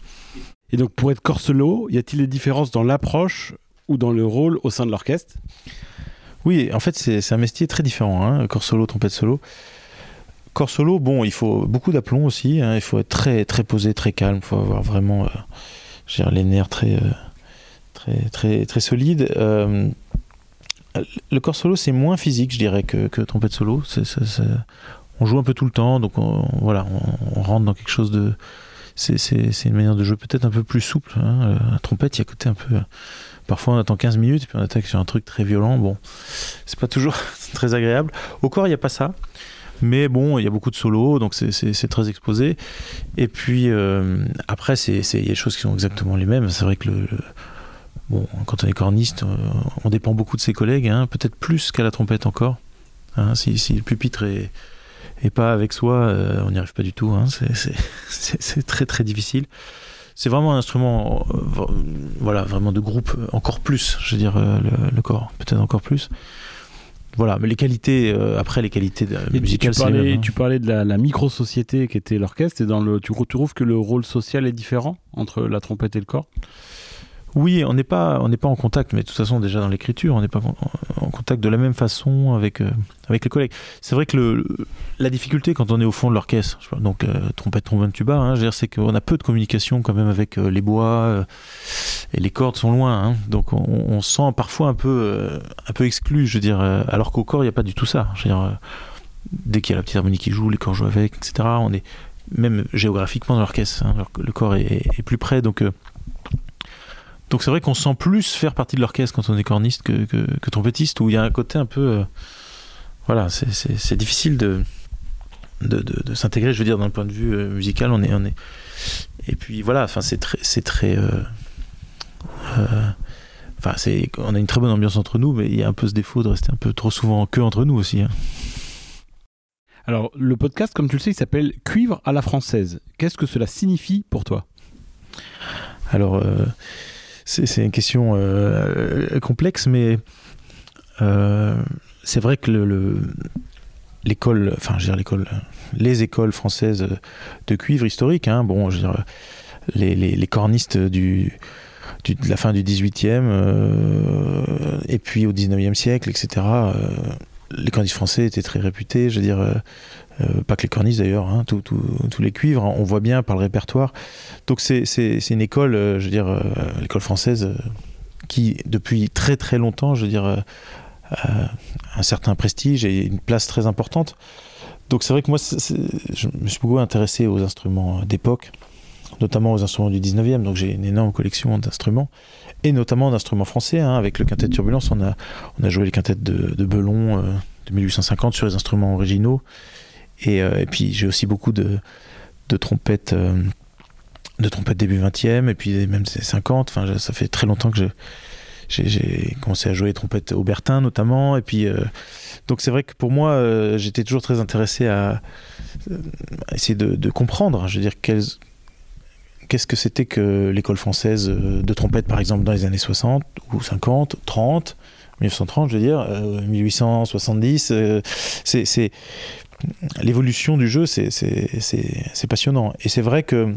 Speaker 1: Et donc pour être corps solo, y a-t-il des différences dans l'approche ou dans le rôle au sein de l'orchestre?
Speaker 2: Oui, en fait c'est un métier très différent, hein, corps solo, trompette solo. Corps solo, bon, il faut beaucoup d'aplomb aussi, hein, il faut être très, très posé, très calme, il faut avoir vraiment euh, les nerfs très, euh, très, très, très solides. Euh, le corps solo, c'est moins physique, je dirais, que, trompette solo. on joue un peu tout le temps, donc on, voilà, on, rentre dans quelque chose de. C'est une manière de jouer peut-être un peu plus souple. Hein. La trompette, il y a côté un peu. Parfois, on attend 15 minutes puis on attaque sur un truc très violent. Bon, c'est pas toujours <laughs> très agréable. Au corps, il n'y a pas ça. Mais bon, il y a beaucoup de solos, donc c'est très exposé. Et puis, euh, après, il y a des choses qui sont exactement les mêmes. C'est vrai que le Bon, quand on est corniste, euh, on dépend beaucoup de ses collègues, hein, peut-être plus qu'à la trompette encore. Hein, si, le pupitre est, pas avec soi, euh, on n'y arrive pas du tout. Hein, <laughs> c'est très très difficile. C'est vraiment un instrument, euh, voilà, vraiment de groupe, encore plus, je veux dire, le, corps, peut-être encore plus. Voilà, mais les qualités, après les qualités musicales,
Speaker 1: tu parlais, tu parlais de la, micro-société qui était l'orchestre, et dans le, tu trouves que le rôle social est différent entre la trompette et le corps?
Speaker 2: Oui, on n'est pas, on n'est pas en contact, mais de toute façon déjà dans l'écriture, on n'est pas en contact de la même façon avec euh, avec les collègues. C'est vrai que la difficulté quand on est au fond de l'orchestre, donc euh, trompette, trombone, tuba, hein, c'est qu'on a peu de communication quand même avec euh, les bois et les cordes sont loin, hein. donc on, on, se sent parfois un peu un peu exclu, je veux dire, alors qu'au corps il n'y a pas du tout ça. Je dès qu'il y a la petite harmonie qui joue, les corps jouent avec, etc. On est même géographiquement dans l'orchestre, hein, le corps est, est, plus près, donc Donc c'est vrai qu'on sent plus faire partie de l'orchestre quand on est corniste que, que, trompettiste, où il y a un côté un peu... Euh, voilà, c'est difficile de, de, de, s'intégrer, je veux dire, d'un point de vue euh, musical, on est, on est... Et puis voilà, enfin c'est très... C'est très Enfin, c'est, on a une très bonne ambiance entre nous, mais il y a un peu ce défaut de rester un peu trop souvent que entre nous aussi. Hein.
Speaker 1: Alors, le podcast, comme tu le sais, il s'appelle Cuivre à la française. Qu'est-ce que cela signifie pour toi?
Speaker 2: Alors, euh, c'est, une question euh, complexe, mais euh, c'est vrai que le, l'école, enfin, je veux dire l'école, les écoles françaises de cuivre historique, hein, bon, je veux dire, les, cornistes du, de la fin du 18e et puis au 19e siècle, etc les cornistes français étaient très réputés, je veux dire, euh, euh, pas que les cornistes d'ailleurs, hein, tous les cuivres, on voit bien par le répertoire. Donc c'est une école, euh, je veux dire, l'école française, qui depuis très très longtemps, je veux dire, a un certain prestige et une place très importante. Donc c'est vrai que moi, je me suis beaucoup intéressé aux instruments d'époque, notamment aux instruments du 19e, donc j'ai une énorme collection d'instruments et notamment d'instruments français. Hein, avec le quintet de Turbulence, on a, joué les quintettes de, de Belon euh, de 1850 sur les instruments originaux. Et, euh, et puis j'ai aussi beaucoup de, de trompettes. Euh, de trompettes début 20e et puis même 50 enfin ça fait très longtemps que j'ai commencé à jouer les trompettes Aubertin notamment et puis donc c'est vrai que pour moi j'étais toujours très intéressé à, essayer de, comprendre je veux dire quelles, qu'est-ce que c'était que l'école française euh, de trompette, par exemple, dans les années 60 ou 50, 30, 1930, je veux dire, 1870. Euh, euh, c'est l'évolution du jeu, c'est passionnant. Et c'est vrai que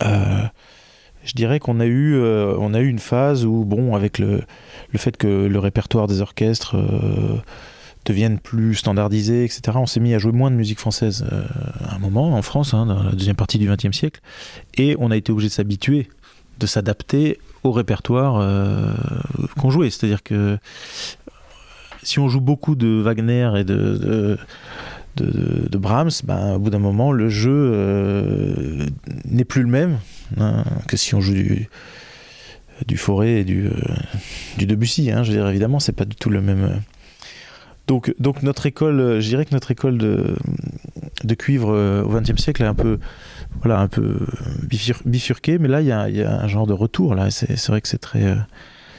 Speaker 2: je dirais qu'on a eu on a eu une phase où bon avec le, le fait que le répertoire des orchestres deviennent plus standardisés, etc. On s'est mis à jouer moins de musique française euh, à un moment en France, hein, dans la deuxième partie du XXe siècle, et on a été obligé de s'habituer, de s'adapter au répertoire euh, qu'on jouait. C'est-à-dire que si on joue beaucoup de Wagner et de, de, Brahms, ben, au bout d'un moment, le jeu euh, n'est plus le même hein, que si on joue du, du Forêt et du, du Debussy. Hein. je veux dire, évidemment, c'est pas du tout le même donc, donc notre école, euh, je dirais que notre école de, de cuivre euh, au XXe siècle est un peu, voilà, un peu bifurquée, mais là il y a, y a, un genre de retour là. C'est vrai que c'est très, euh,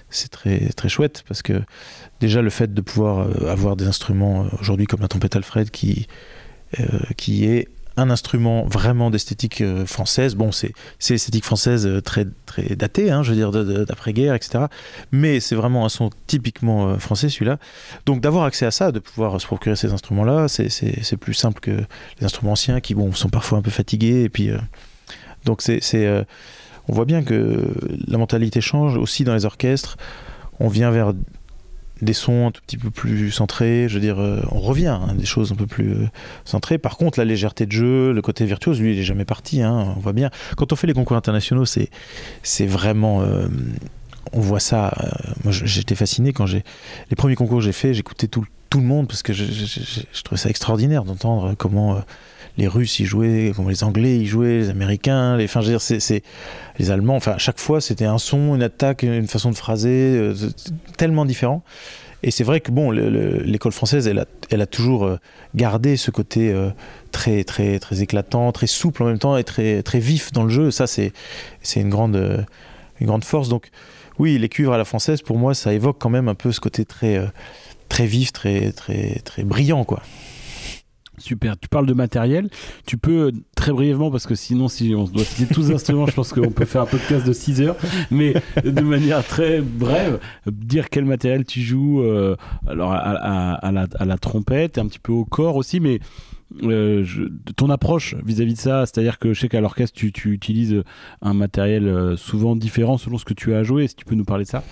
Speaker 2: c'est très, très chouette parce que déjà le fait de pouvoir avoir des instruments aujourd'hui comme la trompette Alfred qui, qui est un instrument vraiment d'esthétique euh, française. Bon, c'est l'esthétique française euh, très, très datée, hein, je veux dire, d'après-guerre, etc. Mais c'est vraiment un son typiquement euh, français, celui-là. Donc d'avoir accès à ça, de pouvoir se procurer ces instruments-là, c'est plus simple que les instruments anciens qui, bon, sont parfois un peu fatigués. Et puis, donc c'est... on voit bien que la mentalité change aussi dans les orchestres. On vient vers des sons un tout petit peu plus centrés, je veux dire, euh, on revient à des choses un peu plus euh, centrées. Par contre, la légèreté de jeu, le côté virtuose, lui, il est jamais parti, hein, on voit bien. Quand on fait les concours internationaux, c'est, vraiment... Euh, on voit ça. moi, j'étais fasciné quand j'ai... Les premiers concours que j'ai fait, j'écoutais tout, tout le monde parce que je trouvais ça extraordinaire d'entendre comment les Russes y jouaient, les Anglais y jouaient, les Américains, les, enfin, je veux dire, c'est, les Allemands. Enfin, à chaque fois, c'était un son, une attaque, une façon de phraser, euh, tellement différent. Et c'est vrai que bon, l'école française, elle a toujours euh, gardé ce côté euh, très, très, très éclatant, très souple en même temps et très, très vif dans le jeu. Ça, c'est, c'est une grande, une grande force. Donc, oui, les cuivres à la française, pour moi, ça évoque quand même un peu ce côté très, très vif, très, très, très brillant, quoi.
Speaker 1: Super, tu parles de matériel. Tu peux très brièvement, parce que sinon, si on doit citer tous les instruments, je pense qu'on peut faire un podcast de 6 heures, mais de manière très brève, dire quel matériel tu joues, euh, alors à, la, trompette, un petit peu au corps aussi, mais euh, ton approche vis-à-vis de ça, c'est-à-dire que je sais qu'à l'orchestre, tu, tu, utilises un matériel euh, souvent différent selon ce que tu as joué. Si tu peux nous parler de ça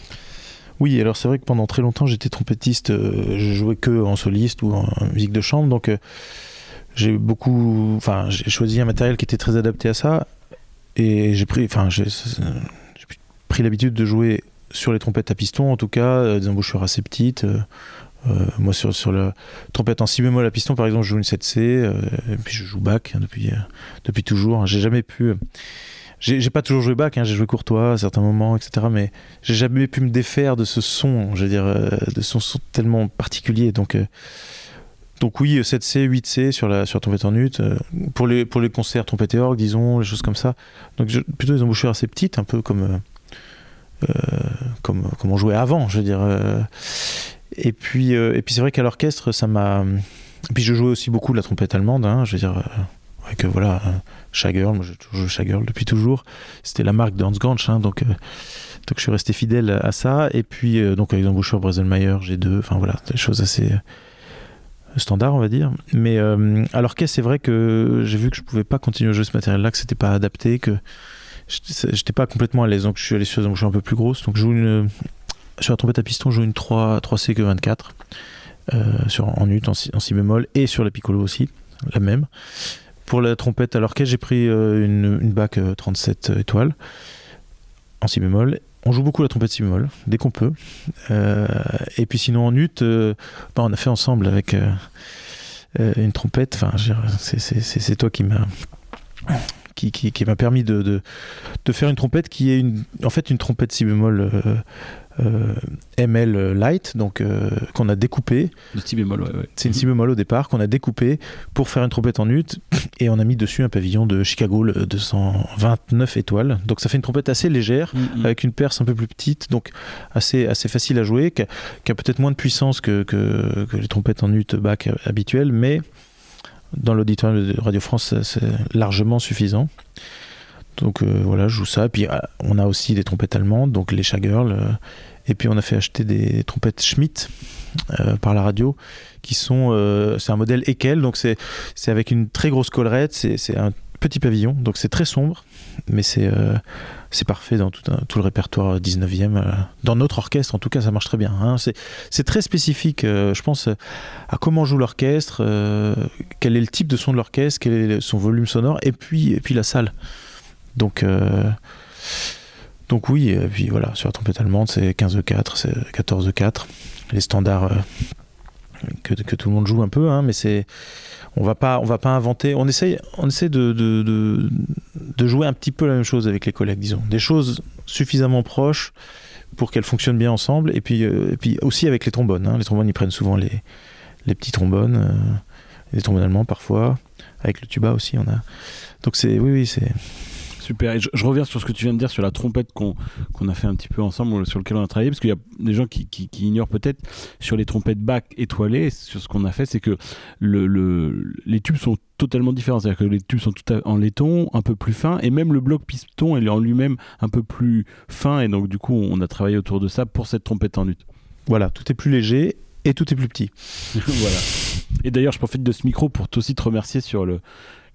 Speaker 2: oui, alors c'est vrai que pendant très longtemps j'étais trompettiste, euh, je jouais que en soliste ou en, musique de chambre, donc euh, j'ai beaucoup, enfin j'ai choisi un matériel qui était très adapté à ça et j'ai pris, enfin j'ai pris l'habitude de jouer sur les trompettes à piston, en tout cas euh, des embouchures assez petites. moi sur, sur la trompette en si bémol à piston par exemple je joue une 7C et puis je joue bac hein, depuis, depuis toujours j'ai jamais pu j'ai pas toujours joué bac, hein, j'ai joué courtois à certains moments, etc. Mais j'ai jamais pu me défaire de ce son, je veux dire, euh, de son son tellement particulier. Donc, euh, donc oui, 7C, 8C sur la sur trompette en ut. euh, pour les pour les concerts trompette et orgue, disons, les choses comme ça. Donc je- plutôt des embouchures assez petites, un peu comme euh, euh, comme comme on jouait avant, je veux dire. euh. et puis euh, et puis c'est vrai qu'à l'orchestre, ça m'a. Et puis je jouais aussi beaucoup de la trompette allemande, hein, je veux dire. Avec euh, voilà, euh, Shagirl, moi j'ai toujours Shagirl depuis toujours. C'était la marque de Hans Gansch, hein, donc, euh, donc je suis resté fidèle à ça. Et puis, euh, donc avec l'embouchure Breselmayer, G2, enfin voilà, des choses assez euh, standards, on va dire. Mais à l'orchestre, c'est vrai que j'ai vu que je pouvais pas continuer à jouer ce matériel-là, que c'était pas adapté, que j'étais pas complètement à l'aise. Donc je suis allé sur des embouchures un peu plus grosses. Donc je joue une. Sur la trompette à piston, je joue une 3, 3C que 24. euh, sur, en ut, en en si bémol, et sur la piccolo aussi, la même. Pour la trompette à l'orchestre, j'ai pris euh, une, une bac euh, 37 étoiles en si bémol. On joue beaucoup la trompette si bémol, dès qu'on peut. Euh, et puis sinon en ut, euh, bah, on a fait ensemble avec euh, euh, une trompette. Enfin, c'est- toi qui m'a qui, qui, qui m'a permis de, de, de faire une trompette qui est une, en fait une trompette si bémol euh, euh, ML light, donc euh, qu'on a découpé.
Speaker 1: De si bémol, ouais. ouais.
Speaker 2: C'est une si bémol au départ qu'on a découpé pour faire une trompette en ut et on a mis dessus un pavillon de Chicago le 229 étoiles. Donc ça fait une trompette assez légère
Speaker 1: Mm, mm.
Speaker 2: avec une perce un peu plus petite, donc assez, assez facile à jouer, qui a, peut-être moins de puissance que, que, que les trompettes en ut bac habituelles, mais dans l'auditoire de Radio France, c'est largement suffisant. Donc euh, voilà, je joue ça. Puis euh, on a aussi des trompettes allemandes, donc les Shagirl. Et puis on a fait acheter des trompettes Schmidt euh, par la radio, qui sont, euh, c'est un modèle Ekel, donc c'est avec une très grosse collerette, c'est un petit pavillon, donc c'est très sombre, mais c'est euh, c'est parfait dans tout, un- tout le répertoire 19e. euh, dans notre orchestre, en tout cas, ça marche très bien. hein. C'est très spécifique, je pense, à comment joue l'orchestre, quel est le type de son de l'orchestre, quel est son volume sonore, et puis, et puis la salle. Donc, donc oui, et puis voilà, sur la trompette allemande, c'est 15-4, c'est 14-4, les standards euh, que, tout le monde joue un peu, hein, mais c'est on va pas on va pas inventer on essaye on essaie de, jouer un petit peu la même chose avec les collègues disons des choses suffisamment proches pour qu'elles fonctionnent bien ensemble et puis euh, et puis aussi avec les trombones hein. les trombones ils prennent souvent les les petits trombones euh, les trombones allemands parfois avec le tuba aussi on a donc c'est oui oui c'est
Speaker 1: Super. Et je, je reviens sur ce que tu viens de dire sur la trompette qu'on a fait un petit peu ensemble, sur lequel on a travaillé, parce qu'il y a des gens qui, qui- qui ignorent peut-être sur les trompettes bac étoilées, sur ce qu'on a fait, c'est que le, le- les tubes sont totalement différents. C'est-à-dire que les tubes sont tout en laiton, un peu plus fins, et même le bloc piston, est en lui-même un peu plus fin, et donc du coup, on a travaillé autour de ça pour cette trompette en ut.
Speaker 2: voilà tout est plus léger et tout est plus petit <laughs>
Speaker 1: voilà. Et d'ailleurs, je profite de ce micro pour aussi te remercier sur le-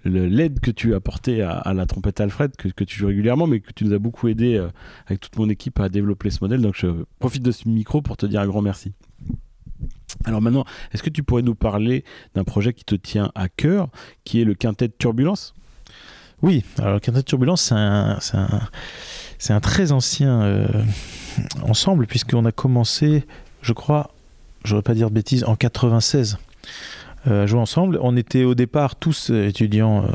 Speaker 1: l'aide que tu as apporté à, la trompette Alfred, que, tu joues régulièrement, mais que tu nous as beaucoup aidé euh, avec toute mon équipe à développer ce modèle. Donc je profite de ce micro pour te dire un grand merci. Alors maintenant, est-ce que tu pourrais nous parler d'un projet qui te tient à cœur, qui est le quintet Turbulence?
Speaker 2: Oui, alors le Quintet de Turbulence, c'est un, très ancien euh, ensemble, puisqu'on a commencé, je crois, je ne voudrais pas dire de bêtises, en 96 euh, à jouer ensemble. On était au départ tous euh, étudiants euh,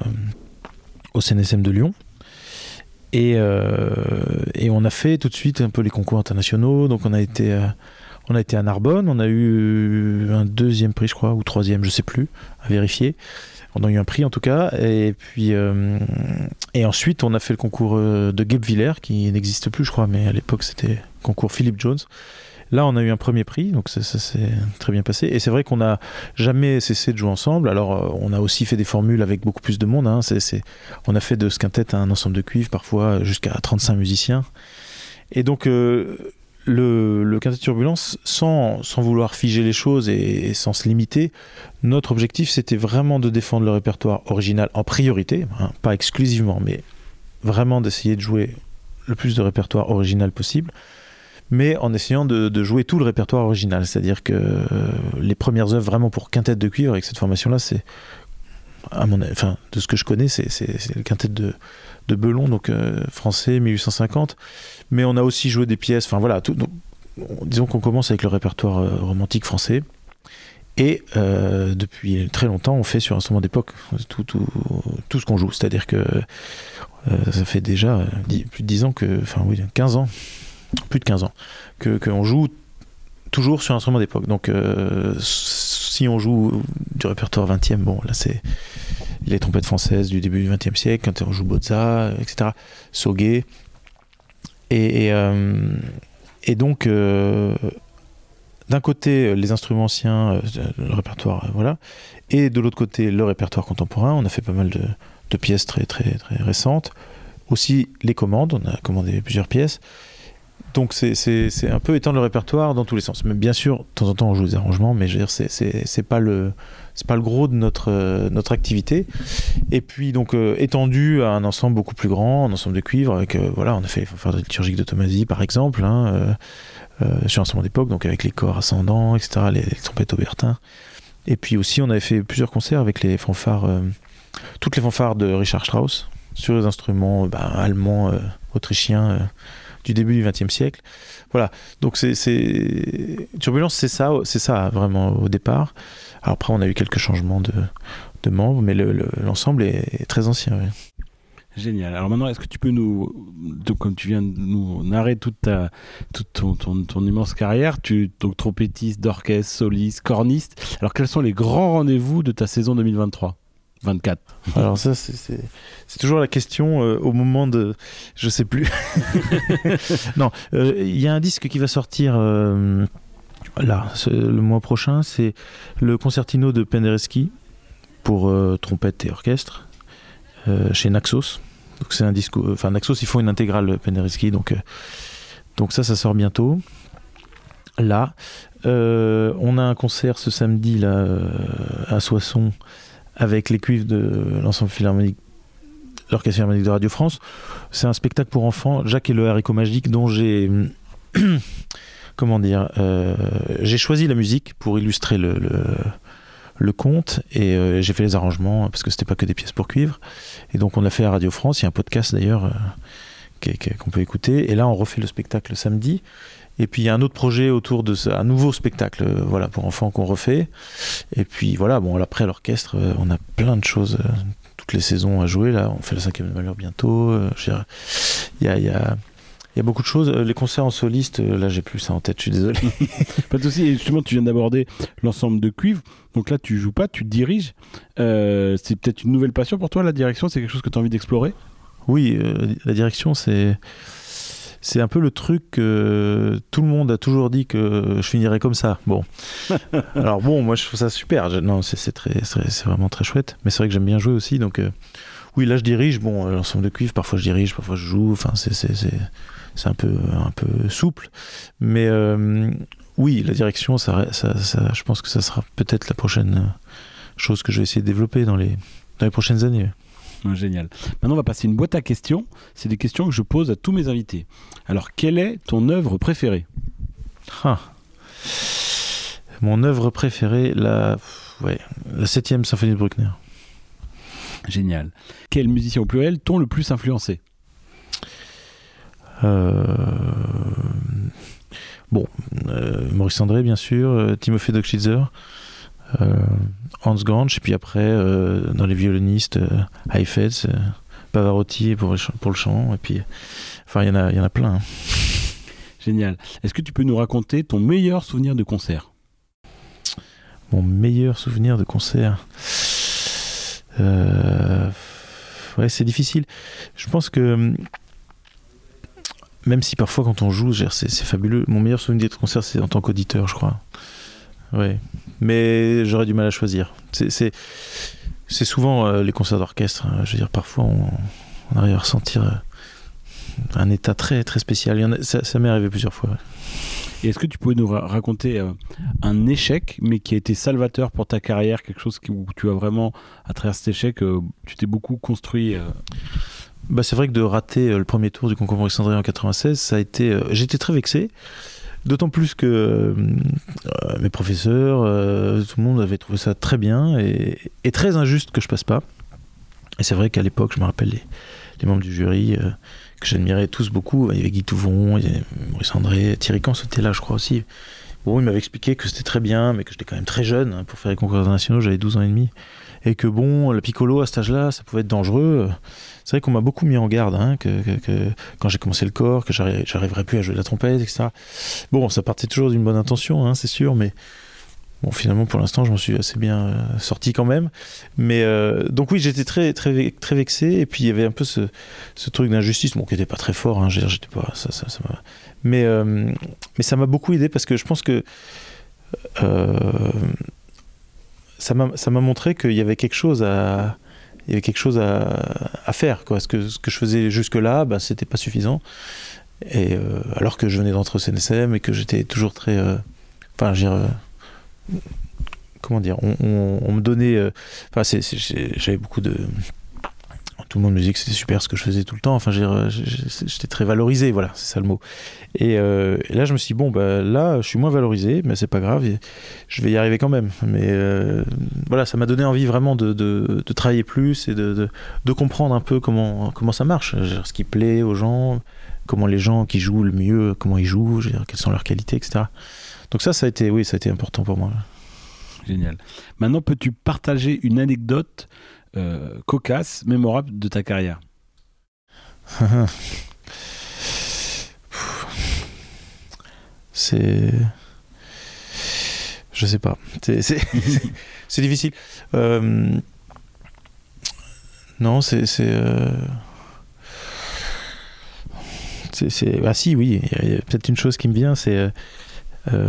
Speaker 2: au CNSM de Lyon. Et, euh, on a fait tout de suite un peu les concours internationaux. Donc on a été, euh, on a été à Narbonne, on a eu un deuxième prix, je crois, ou troisième, je sais plus, à vérifier. On a eu un prix en tout cas. Et puis euh, et ensuite on a fait le concours euh, de Guebwiller qui n'existe plus, je crois, mais à l'époque c'était concours Philip Jones. Là, on a eu un premier prix, donc ça, s'est très bien passé. Et c'est vrai qu'on n'a jamais cessé de jouer ensemble. Alors, euh, on a aussi fait des formules avec beaucoup plus de monde. hein. On a fait de ce quintet un ensemble de cuivres, parfois jusqu'à 35 musiciens. Et donc, euh, le, quintet turbulence, sans, sans vouloir figer les choses et, et sans se limiter, notre objectif, c'était vraiment de défendre le répertoire original en priorité, hein, pas exclusivement, mais vraiment d'essayer de jouer le plus de répertoire original possible mais en essayant de, jouer tout le répertoire original. C'est-à-dire que euh, les premières œuvres vraiment pour quintette de cuivre avec cette formation-là, c'est, à mon, enfin, de ce que je connais, c'est, le quintet de, de Belon, donc euh, français, 1850. Mais on a aussi joué des pièces, enfin voilà, disons qu'on commence avec le répertoire euh, romantique français. Et depuis très longtemps, on fait sur instrument d'époque tout, tout, tout, ce qu'on joue. C'est-à-dire que ça fait déjà plus de 10 ans que. Enfin, oui, 15 ans. Plus de 15 ans. Qu'on joue toujours sur instrument d'époque. Donc, euh, si on joue du répertoire 20e, bon, là, c'est les trompettes françaises du début du 20e siècle, quand on joue Bozza, etc. Soguet. Et, et, et donc d'un côté les instruments anciens, euh, le répertoire, euh, voilà, et de l'autre côté le répertoire contemporain. On a fait pas mal de, pièces très, très, très récentes. Aussi les commandes, on a commandé plusieurs pièces. Donc c'est un peu étendre le répertoire dans tous les sens. Mais bien sûr, de temps en temps on joue des arrangements, mais je veux c'est pas le c'est pas le gros de notre euh, notre activité. Et puis donc étendu à un ensemble beaucoup plus grand, un ensemble de cuivre avec voilà, on a fait les fanfares liturgiques de Tomasy par exemple. Hein, euh, sur instrument d'époque, donc avec les corps ascendants, etc., les, trompettes aubertins. Et puis aussi, on avait fait plusieurs concerts avec les fanfares, euh, toutes les fanfares de Richard Strauss, sur les instruments bah, allemands, euh, autrichiens du début du XXe siècle. Voilà, donc c'est Turbulence, c'est ça, c'est ça vraiment au départ. Après, on a eu quelques changements de, membres, mais l'ensemble est, très ancien.
Speaker 1: Génial. Alors maintenant, est-ce que tu peux nous, comme tu viens de nous narrer toute ta, toute ton, ton, immense carrière, tu donc trompettiste, d'orchestre, soliste, corniste. Alors quels sont les grands rendez-vous de ta saison 2023 24
Speaker 2: Alors ça, c'est toujours la question euh, au moment de... Je sais plus. <laughs> non, euh, il y a un disque qui va sortir euh, là, le mois prochain, c'est le concertino de Penderecki pour trompette et orchestre. chez Naxos. Donc c'est un disco. Enfin, Naxos, ils font une intégrale Penderecki, donc donc ça, ça sort bientôt. Là, on a un concert ce samedi là à Soissons avec les cuivres de l'ensemble philharmonique l'Orchestre Philharmonique de Radio France. C'est un spectacle pour enfants, Jacques et le haricot magique, dont j'ai. <clears throat> comment dire J'ai choisi la musique pour illustrer le, conte et euh, j'ai fait les arrangements parce que c'était pas que des pièces pour cuivre. Et donc on a fait à Radio France, il y a un podcast d'ailleurs euh, qu'on peut écouter. Et là on refait le spectacle samedi. Et puis il y a un autre projet autour de ça, un nouveau spectacle, euh, voilà, pour enfants qu'on refait. Et puis voilà, bon, après l'orchestre, on a plein de choses, toutes les saisons à jouer. Là, on fait le cinquième de Malheur bientôt. Il y a, y a il y a beaucoup de choses. Les concerts en soliste, là, j'ai plus ça en tête, je suis désolé. <laughs>
Speaker 1: Pas de souci. Justement, tu viens d'aborder l'ensemble de cuivre. Donc là, tu joues pas, tu diriges. Euh, c'est peut-être une nouvelle passion pour toi, la direction C'est quelque chose que tu as envie d'explorer?
Speaker 2: Oui, euh, la direction, c'est. C'est un peu le truc que tout le monde a toujours dit que je finirais comme ça. Bon. <laughs> Alors bon, moi je trouve ça super. non, c'est très, c'est vraiment très chouette. Mais c'est vrai que j'aime bien jouer aussi. Donc euh, oui, là je dirige. Bon, l'ensemble de cuivre, parfois je dirige, parfois je joue. Enfin, c'est un peu, un peu souple. Mais oui, la direction, ça, je pense que ça sera peut-être la prochaine euh, chose que je vais essayer de développer dans les, dans les prochaines années.
Speaker 1: Génial. Maintenant, on va passer une boîte à questions. C'est des questions que je pose à tous mes invités. Alors, quelle est ton œuvre préférée?
Speaker 2: Ah. Mon œuvre préférée, la, ouais, la 7 symphonie de Bruckner.
Speaker 1: Génial. Quel musicien au pluriel t'ont le plus influencé?
Speaker 2: Euh, Bon, euh, Maurice André, bien sûr, euh, Dockschitzer, euh, Hans Granch, et puis après, dans les violonistes, Heifetz, Pavarotti pour, pour le chant, et puis, enfin, il y, en a, y en a plein. Hein. <laughs>
Speaker 1: Génial. Est-ce que tu peux nous raconter ton meilleur souvenir de concert?
Speaker 2: Mon meilleur souvenir de concert Ouais, c'est difficile. Je pense que même si parfois quand on joue, c'est fabuleux. Mon meilleur souvenir de concert, c'est en tant qu'auditeur, je crois. Ouais. Mais j'aurais du mal à choisir. C'est souvent euh, les concerts d'orchestre. Hein. Je veux dire, parfois on, arrive à ressentir euh, un état très très spécial. Il ça, m'est arrivé plusieurs fois.
Speaker 1: Et est-ce que tu pouvais nous raconter euh, un échec, mais qui a été salvateur pour ta carrière, quelque chose où tu as vraiment, à travers cet échec, tu t'es beaucoup construit
Speaker 2: bah, c'est vrai que de rater le premier tour du concours Maurice André en 96, ça a été. J'étais très vexé. D'autant plus que euh, mes professeurs, tout le monde avait trouvé ça très bien et, très injuste que je passe pas. Et c'est vrai qu'à l'époque, je me rappelle les, membres du jury que j'admirais tous beaucoup. Il y avait Guy Touvon, il y avait Maurice André, Thierry Cans était là, je crois aussi. Bon, il m'avait expliqué que c'était très bien, mais que j'étais quand même très jeune hein, pour faire les concours internationaux, j'avais 12 ans et demi. Et que bon, le piccolo à cet âge-là, ça pouvait être dangereux. C'est vrai qu'on m'a beaucoup mis en garde, hein, que, quand j'ai commencé le corps, que j'arriverais plus à jouer de la trompette, etc. Bon, ça partait toujours d'une bonne intention, hein, c'est sûr, mais bon, finalement, pour l'instant, je m'en suis assez bien euh, sorti quand même. Mais euh, donc oui, j'étais très, très, très vexé, et puis il y avait un peu ce, truc d'injustice, bon, qui n'était pas très fort, hein, j'étais pas, ça, ça mais, euh, mais ça m'a beaucoup aidé parce que je pense que ça m'a montré qu'il y avait quelque chose à il y avait quelque chose à, faire quoi. Ce que ce que je faisais jusque là bah, c'était pas suffisant. Et euh, alors que je venais d'entrer au CNSM et que j'étais toujours très euh, enfin euh, comment dire on me donnait enfin j'avais beaucoup de tout le monde me disait que c'était super ce que je faisais tout le temps. Enfin, j'étais très valorisé, voilà, c'est ça le mot. Euh, et, là, je me suis dit, bon, bah, là, je suis moins valorisé, mais c'est pas grave, je vais y arriver quand même. Mais euh, voilà, ça m'a donné envie vraiment de, de, travailler plus et de, de, comprendre un peu comment, comment ça marche, ce qui plaît aux gens, comment les gens qui jouent le mieux, comment ils jouent, quelles sont leurs qualités, etc. Donc ça, ça a été, oui, ça a été important pour moi.
Speaker 1: Génial. Maintenant, peux-tu partager une anecdote euh, cocasse, mémorable de ta carrière? <laughs>
Speaker 2: C'est. Je sais pas. <laughs> C'est difficile. Euh, non, c'est. C'est. Euh, ah si, oui. Il y a, peut-être une chose qui me vient, c'est.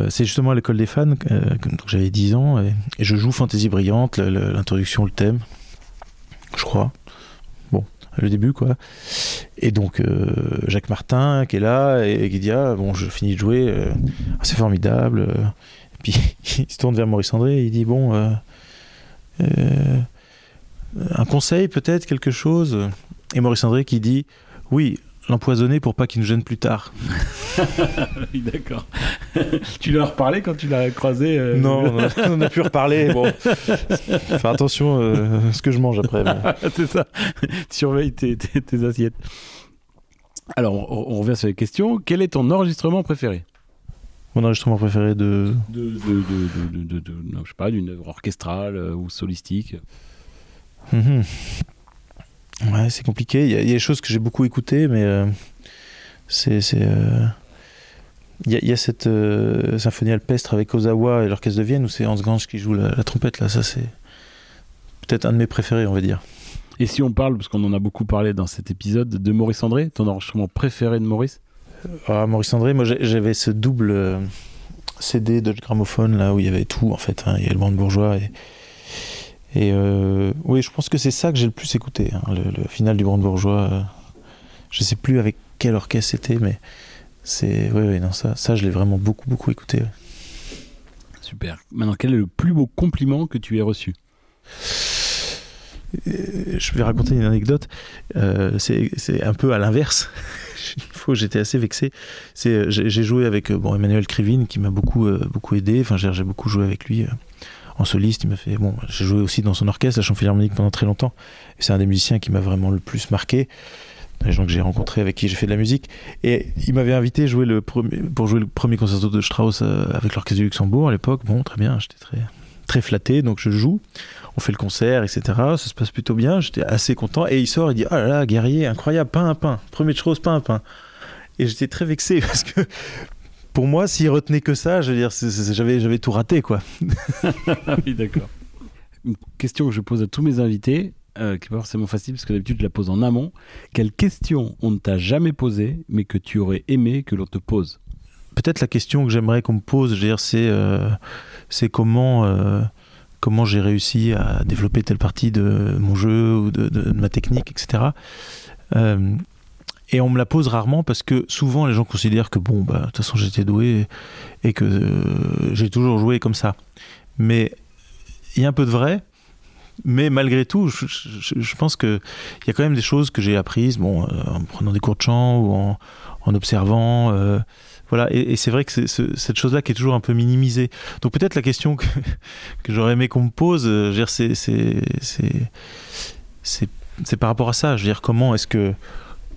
Speaker 2: c'est justement à l'école des fans, j'avais 10 ans, et, je joue Fantaisie Brillante, l'introduction, le thème je crois. Bon, le début, quoi. Et donc, euh, Jacques Martin qui est là et, qui dit Ah, bon, je finis de jouer, euh, ah, c'est formidable. Et puis, <laughs> il se tourne vers Maurice André et il dit Bon, euh, un conseil peut-être, quelque chose Et Maurice André qui dit Oui, l'empoisonner pour pas qu'il nous gêne plus tard. <laughs>
Speaker 1: oui, d'accord. <laughs> tu lui as reparlé quand tu l'as croisé
Speaker 2: euh, Non, on a pu reparler. Bon, <laughs> faire attention euh, à ce que je mange après.
Speaker 1: C'est ça. Surveille tes, tes, assiettes. Alors, on, revient sur les questions. Quel est ton enregistrement préféré?
Speaker 2: Mon enregistrement préféré de.
Speaker 1: De, de, de, de je sais pas, d'une œuvre orchestrale euh, ou solistique.
Speaker 2: Mhm. Ouais, c'est compliqué. Il y, a, des choses que j'ai beaucoup écoutées, mais euh, c'est. Euh, il y, a cette euh, symphonie alpestre avec Ozawa et l'orchestre de Vienne où c'est Hans Gans qui joue la, trompette. Là, ça, c'est peut-être un de mes préférés, on va dire.
Speaker 1: Et si on parle, parce qu'on en a beaucoup parlé dans cet épisode, de Maurice André, ton enregistrement préféré de Maurice?
Speaker 2: Ah, Maurice André, moi j'avais ce double CD de gramophone là où il y avait tout en fait. Hein. Il y avait le bande bourgeois et et euh, oui, je pense que c'est ça que j'ai le plus écouté, hein, le, final du Brandebourgeois. Bourgeois. je sais plus avec quel orchestre c'était, mais c'est. Oui, oui, non, ça, ça je l'ai vraiment beaucoup, beaucoup écouté.
Speaker 1: Super. Maintenant, quel est le plus beau compliment que tu aies reçu?
Speaker 2: Euh, je vais raconter une anecdote. Euh, c'est un peu à l'inverse. <laughs> une fois, j'étais assez vexé. J'ai joué avec bon Emmanuel Krivine qui m'a beaucoup beaucoup aidé. Enfin, j'ai beaucoup joué avec lui en soliste. Il m'a fait bon, j'ai joué aussi dans son orchestre, la Chambre Philharmonique pendant très longtemps. C'est un des musiciens qui m'a vraiment le plus marqué. Les gens que j'ai rencontrés avec qui j'ai fait de la musique. Et il m'avait invité jouer le premier, pour jouer le premier concerto de Strauss euh, avec l'orchestre du Luxembourg à l'époque. Bon, très bien, j'étais très, très flatté, donc je joue. On fait le concert, etc. Ça se passe plutôt bien. J'étais assez content. Et il sort, il dit Oh là là, guerrier, incroyable, pain à pain. Premier de Strauss, pain à pain. Et j'étais très vexé <laughs> parce que pour moi, s'il retenait que ça, je veux dire, j'avais, j'avais tout raté, quoi. <laughs>
Speaker 1: oui, d'accord. Une question que je pose à tous mes invités, euh, qui n'est pas forcément facile, parce que d'habitude, je la pose en amont. Quelle question on ne t'a jamais posée, mais que tu aurais aimé que l'on te pose?
Speaker 2: Peut-être la question que j'aimerais qu'on me pose, je veux dire, c'est, euh, c'est comment, euh, comment j'ai réussi à développer telle partie de mon jeu ou de, de ma technique, etc. Et on me la pose rarement parce que souvent les gens considèrent que bon, bah, de toute façon j'étais doué et, que euh, j'ai toujours joué comme ça. Mais il y a un peu de vrai. Mais malgré tout, je, pense qu'il y a quand même des choses que j'ai apprises, bon, euh, en prenant des cours de chant ou en, observant. Euh, voilà, et, c'est vrai que c'est cette chose-là qui est toujours un peu minimisée. Donc peut-être la question que, <laughs> que j'aurais aimé qu'on me pose, c'est par rapport à ça. Je veux dire, comment est-ce que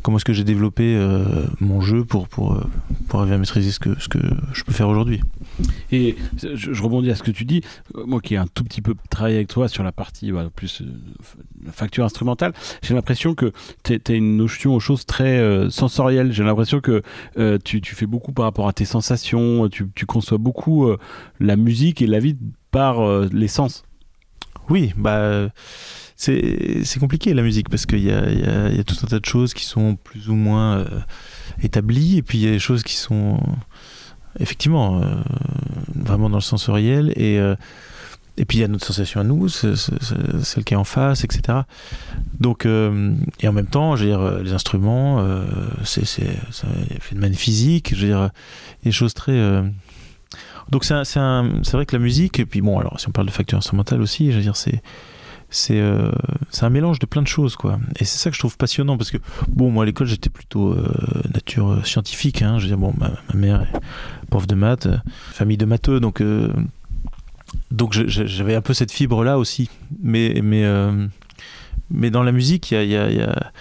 Speaker 2: comment est-ce que j'ai développé euh, mon jeu pour, pour, euh, pour arriver à maîtriser ce que, ce que je peux faire aujourd'hui.
Speaker 1: Et je, rebondis à ce que tu dis, euh, moi qui ai un tout petit peu travaillé avec toi sur la partie bah, plus la facture instrumentale, j'ai l'impression que tu as une notion aux choses très sensorielles. J'ai l'impression que tu, tu, fais beaucoup par rapport à tes sensations, tu, tu conçois beaucoup la musique et la vie par l'essence.
Speaker 2: Oui, bah c'est compliqué la musique parce qu'il y, y, y a, tout un tas de choses qui sont plus ou moins euh, établies et puis il y a des choses qui sont effectivement euh, vraiment dans le sensoriel et, euh, et puis il y a notre sensation à nous, celle qui est en face, etc. Donc, et en même temps, je veux dire, les instruments, c'est fait de manière physique, je veux dire, des choses très. Donc c'est vrai que la musique, et puis bon, alors si on parle de facture instrumentale aussi, je veux dire, c'est euh, c'est un mélange de plein de choses quoi. Et c'est ça que je trouve passionnant parce que bon moi à l'école j'étais plutôt euh, nature euh, scientifique hein, je veux dire bon ma, mère est prof de maths famille de matheux donc donc j'avais un peu cette fibre là aussi. Mais mais mais dans la musique il y a, y, y, a,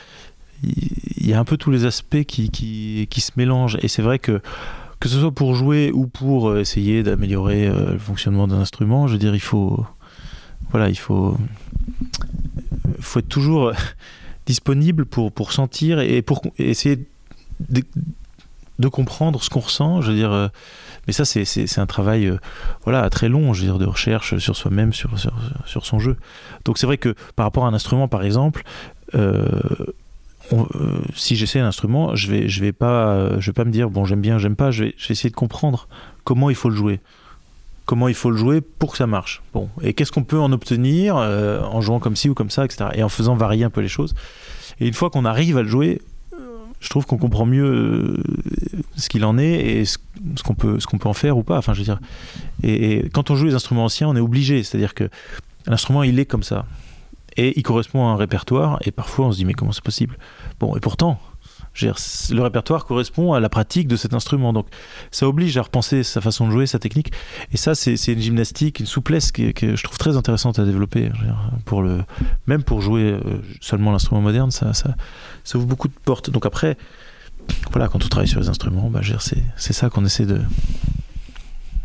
Speaker 2: y a un peu tous les aspects qui, qui, qui se mélangent. Et c'est vrai que que ce soit pour jouer ou pour essayer d'améliorer le fonctionnement d'un instrument je veux dire il faut voilà, il faut, faut être toujours <laughs> disponible pour, pour sentir et pour essayer de, comprendre ce qu'on ressent. Je veux dire, euh, mais ça, c'est un travail euh, voilà, très long, je veux dire, de recherche sur soi-même, sur, sur, son jeu. Donc c'est vrai que par rapport à un instrument, par exemple, euh, si j'essaie un instrument, je vais, je vais pas, je vais pas me dire bon j'aime bien, j'aime pas. Je vais, je vais essayer de comprendre comment il faut le jouer comment il faut le jouer pour que ça marche. Bon, et qu'est-ce qu'on peut en obtenir euh, en jouant comme ci ou comme ça, etc. Et en faisant varier un peu les choses. Et une fois qu'on arrive à le jouer, je trouve qu'on comprend mieux euh, ce qu'il en est et ce, qu'on peut, peut en faire ou pas. Enfin, je veux dire. Et, quand on joue les instruments anciens, on est obligé. C'est-à-dire que l'instrument, il est comme ça. Et il correspond à un répertoire. Et parfois, on se dit, mais comment c'est possible? Bon, et pourtant, le répertoire correspond à la pratique de cet instrument. Donc ça oblige à repenser sa façon de jouer, sa technique. Et ça, c'est une gymnastique, une souplesse que, je trouve très intéressante à développer. pour le, même pour jouer euh, seulement l'instrument moderne, ça, ça, ouvre beaucoup de portes. Donc après, voilà, quand on travaille sur les instruments, bah, c'est ça qu'on essaie de,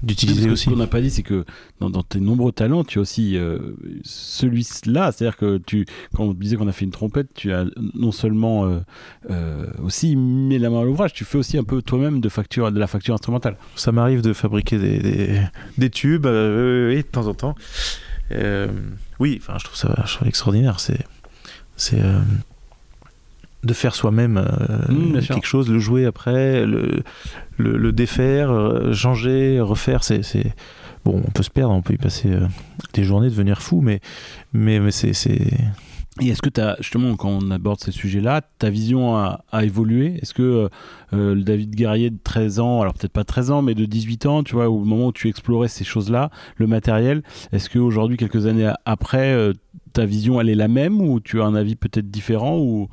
Speaker 2: d'utiliser aussi.
Speaker 1: Ce qu'on n'a pas dit, c'est que dans, tes nombreux talents, tu as aussi euh, celui-là. C'est-à-dire que tu, quand on disait qu'on a fait une trompette, tu as non seulement euh, euh, aussi mis la main à l'ouvrage, tu fais aussi un peu toi-même de, facture, de la facture instrumentale.
Speaker 2: Ça m'arrive de fabriquer des, des, tubes, oui, de temps en temps. oui, enfin, je trouve ça, extraordinaire. C'est, c'est de faire soi-même euh, mmh, quelque chose, le jouer après, le, le, défaire, euh, changer, refaire. C'est, bon, on peut se perdre, on peut y passer euh, des journées, devenir fou, mais mais, mais c'est,
Speaker 1: Et est-ce que tu as, justement, quand on aborde ces sujets-là, ta vision a, évolué? Est-ce que le David Guerrier de 13 ans, alors peut-être pas 13 ans, mais de 18 ans, tu vois, au moment où tu explorais ces choses-là, le matériel, est-ce qu'aujourd'hui, quelques années après, ta vision, elle est la même ou tu as un avis peut-être différent ou...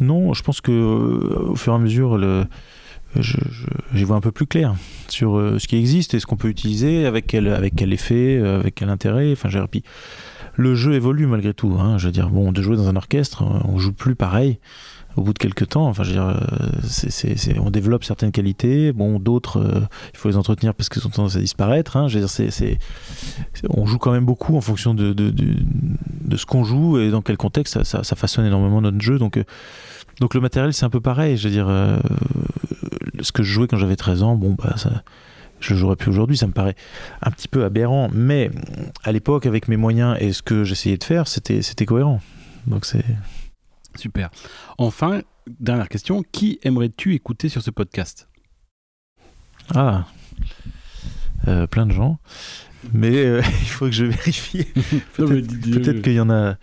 Speaker 2: Non, je pense que euh, au fur et à mesure, le, j'y vois un peu plus clair sur euh, ce qui existe et ce qu'on peut utiliser, avec quel, avec quel effet, euh, avec quel intérêt. Enfin, j'ai le jeu évolue malgré tout. Hein. Je veux dire, bon, de jouer dans un orchestre, on joue plus pareil au bout de quelques temps. Enfin, c'est, on développe certaines qualités. Bon, d'autres, il faut les entretenir parce qu'elles ont tendance à disparaître. Hein. Je veux dire, on joue quand même beaucoup en fonction de, ce qu'on joue et dans quel contexte. Ça, ça, façonne énormément notre jeu. Donc, donc le matériel, c'est un peu pareil. Je veux dire, euh, ce que je jouais quand j'avais 13 ans, bon, bah, je le jouerais plus aujourd'hui. Ça me paraît un petit peu aberrant. Mais à l'époque, avec mes moyens et ce que j'essayais de faire, c'était cohérent. Donc c'est.
Speaker 1: Super. Enfin, dernière question. Qui aimerais-tu écouter sur ce podcast?
Speaker 2: Ah. Euh, plein de gens. Mais euh, <laughs> il faut que je vérifie. <laughs> Peut-être, qu'il y en a,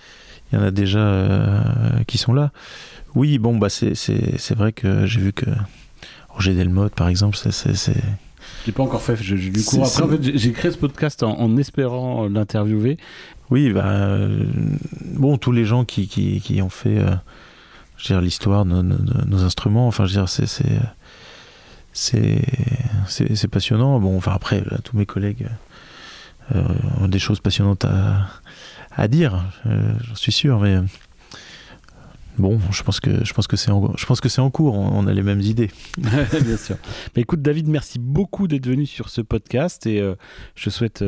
Speaker 2: il y en a déjà qui sont là. Oui, bon, bah c'est vrai que j'ai vu que Roger Delmotte, par exemple, c'est.
Speaker 1: J'ai pas encore fait, cours après. En fait, j'ai créé ce podcast en, espérant l'interviewer.
Speaker 2: Oui, bah, euh, bon, tous les gens qui, ont fait euh, l'histoire de, nos instruments, enfin, c'est. Passionnant. Bon, enfin, après, tous mes collègues euh, ont des choses passionnantes à, dire, j'en suis sûr, mais Bon, je pense que que c'est en, cours. On, a les mêmes idées. <laughs>
Speaker 1: Bien sûr. Mais écoute, David, merci beaucoup d'être venu sur ce podcast et je souhaite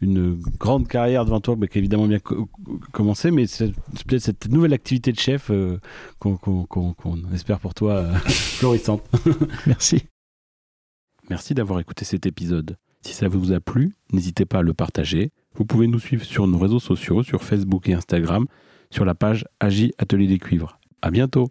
Speaker 1: une grande carrière devant toi, mais qui évidemment bien commencé, mais c'est peut-être cette nouvelle activité de chef euh, qu'on espère pour toi <laughs> florissante. <laughs>
Speaker 2: merci.
Speaker 1: Merci d'avoir écouté cet épisode. Si ça vous a plu, n'hésitez pas à le partager. Vous pouvez nous suivre sur nos réseaux sociaux, sur Facebook et Instagram sur la page Agi Atelier des Cuivres. À bientôt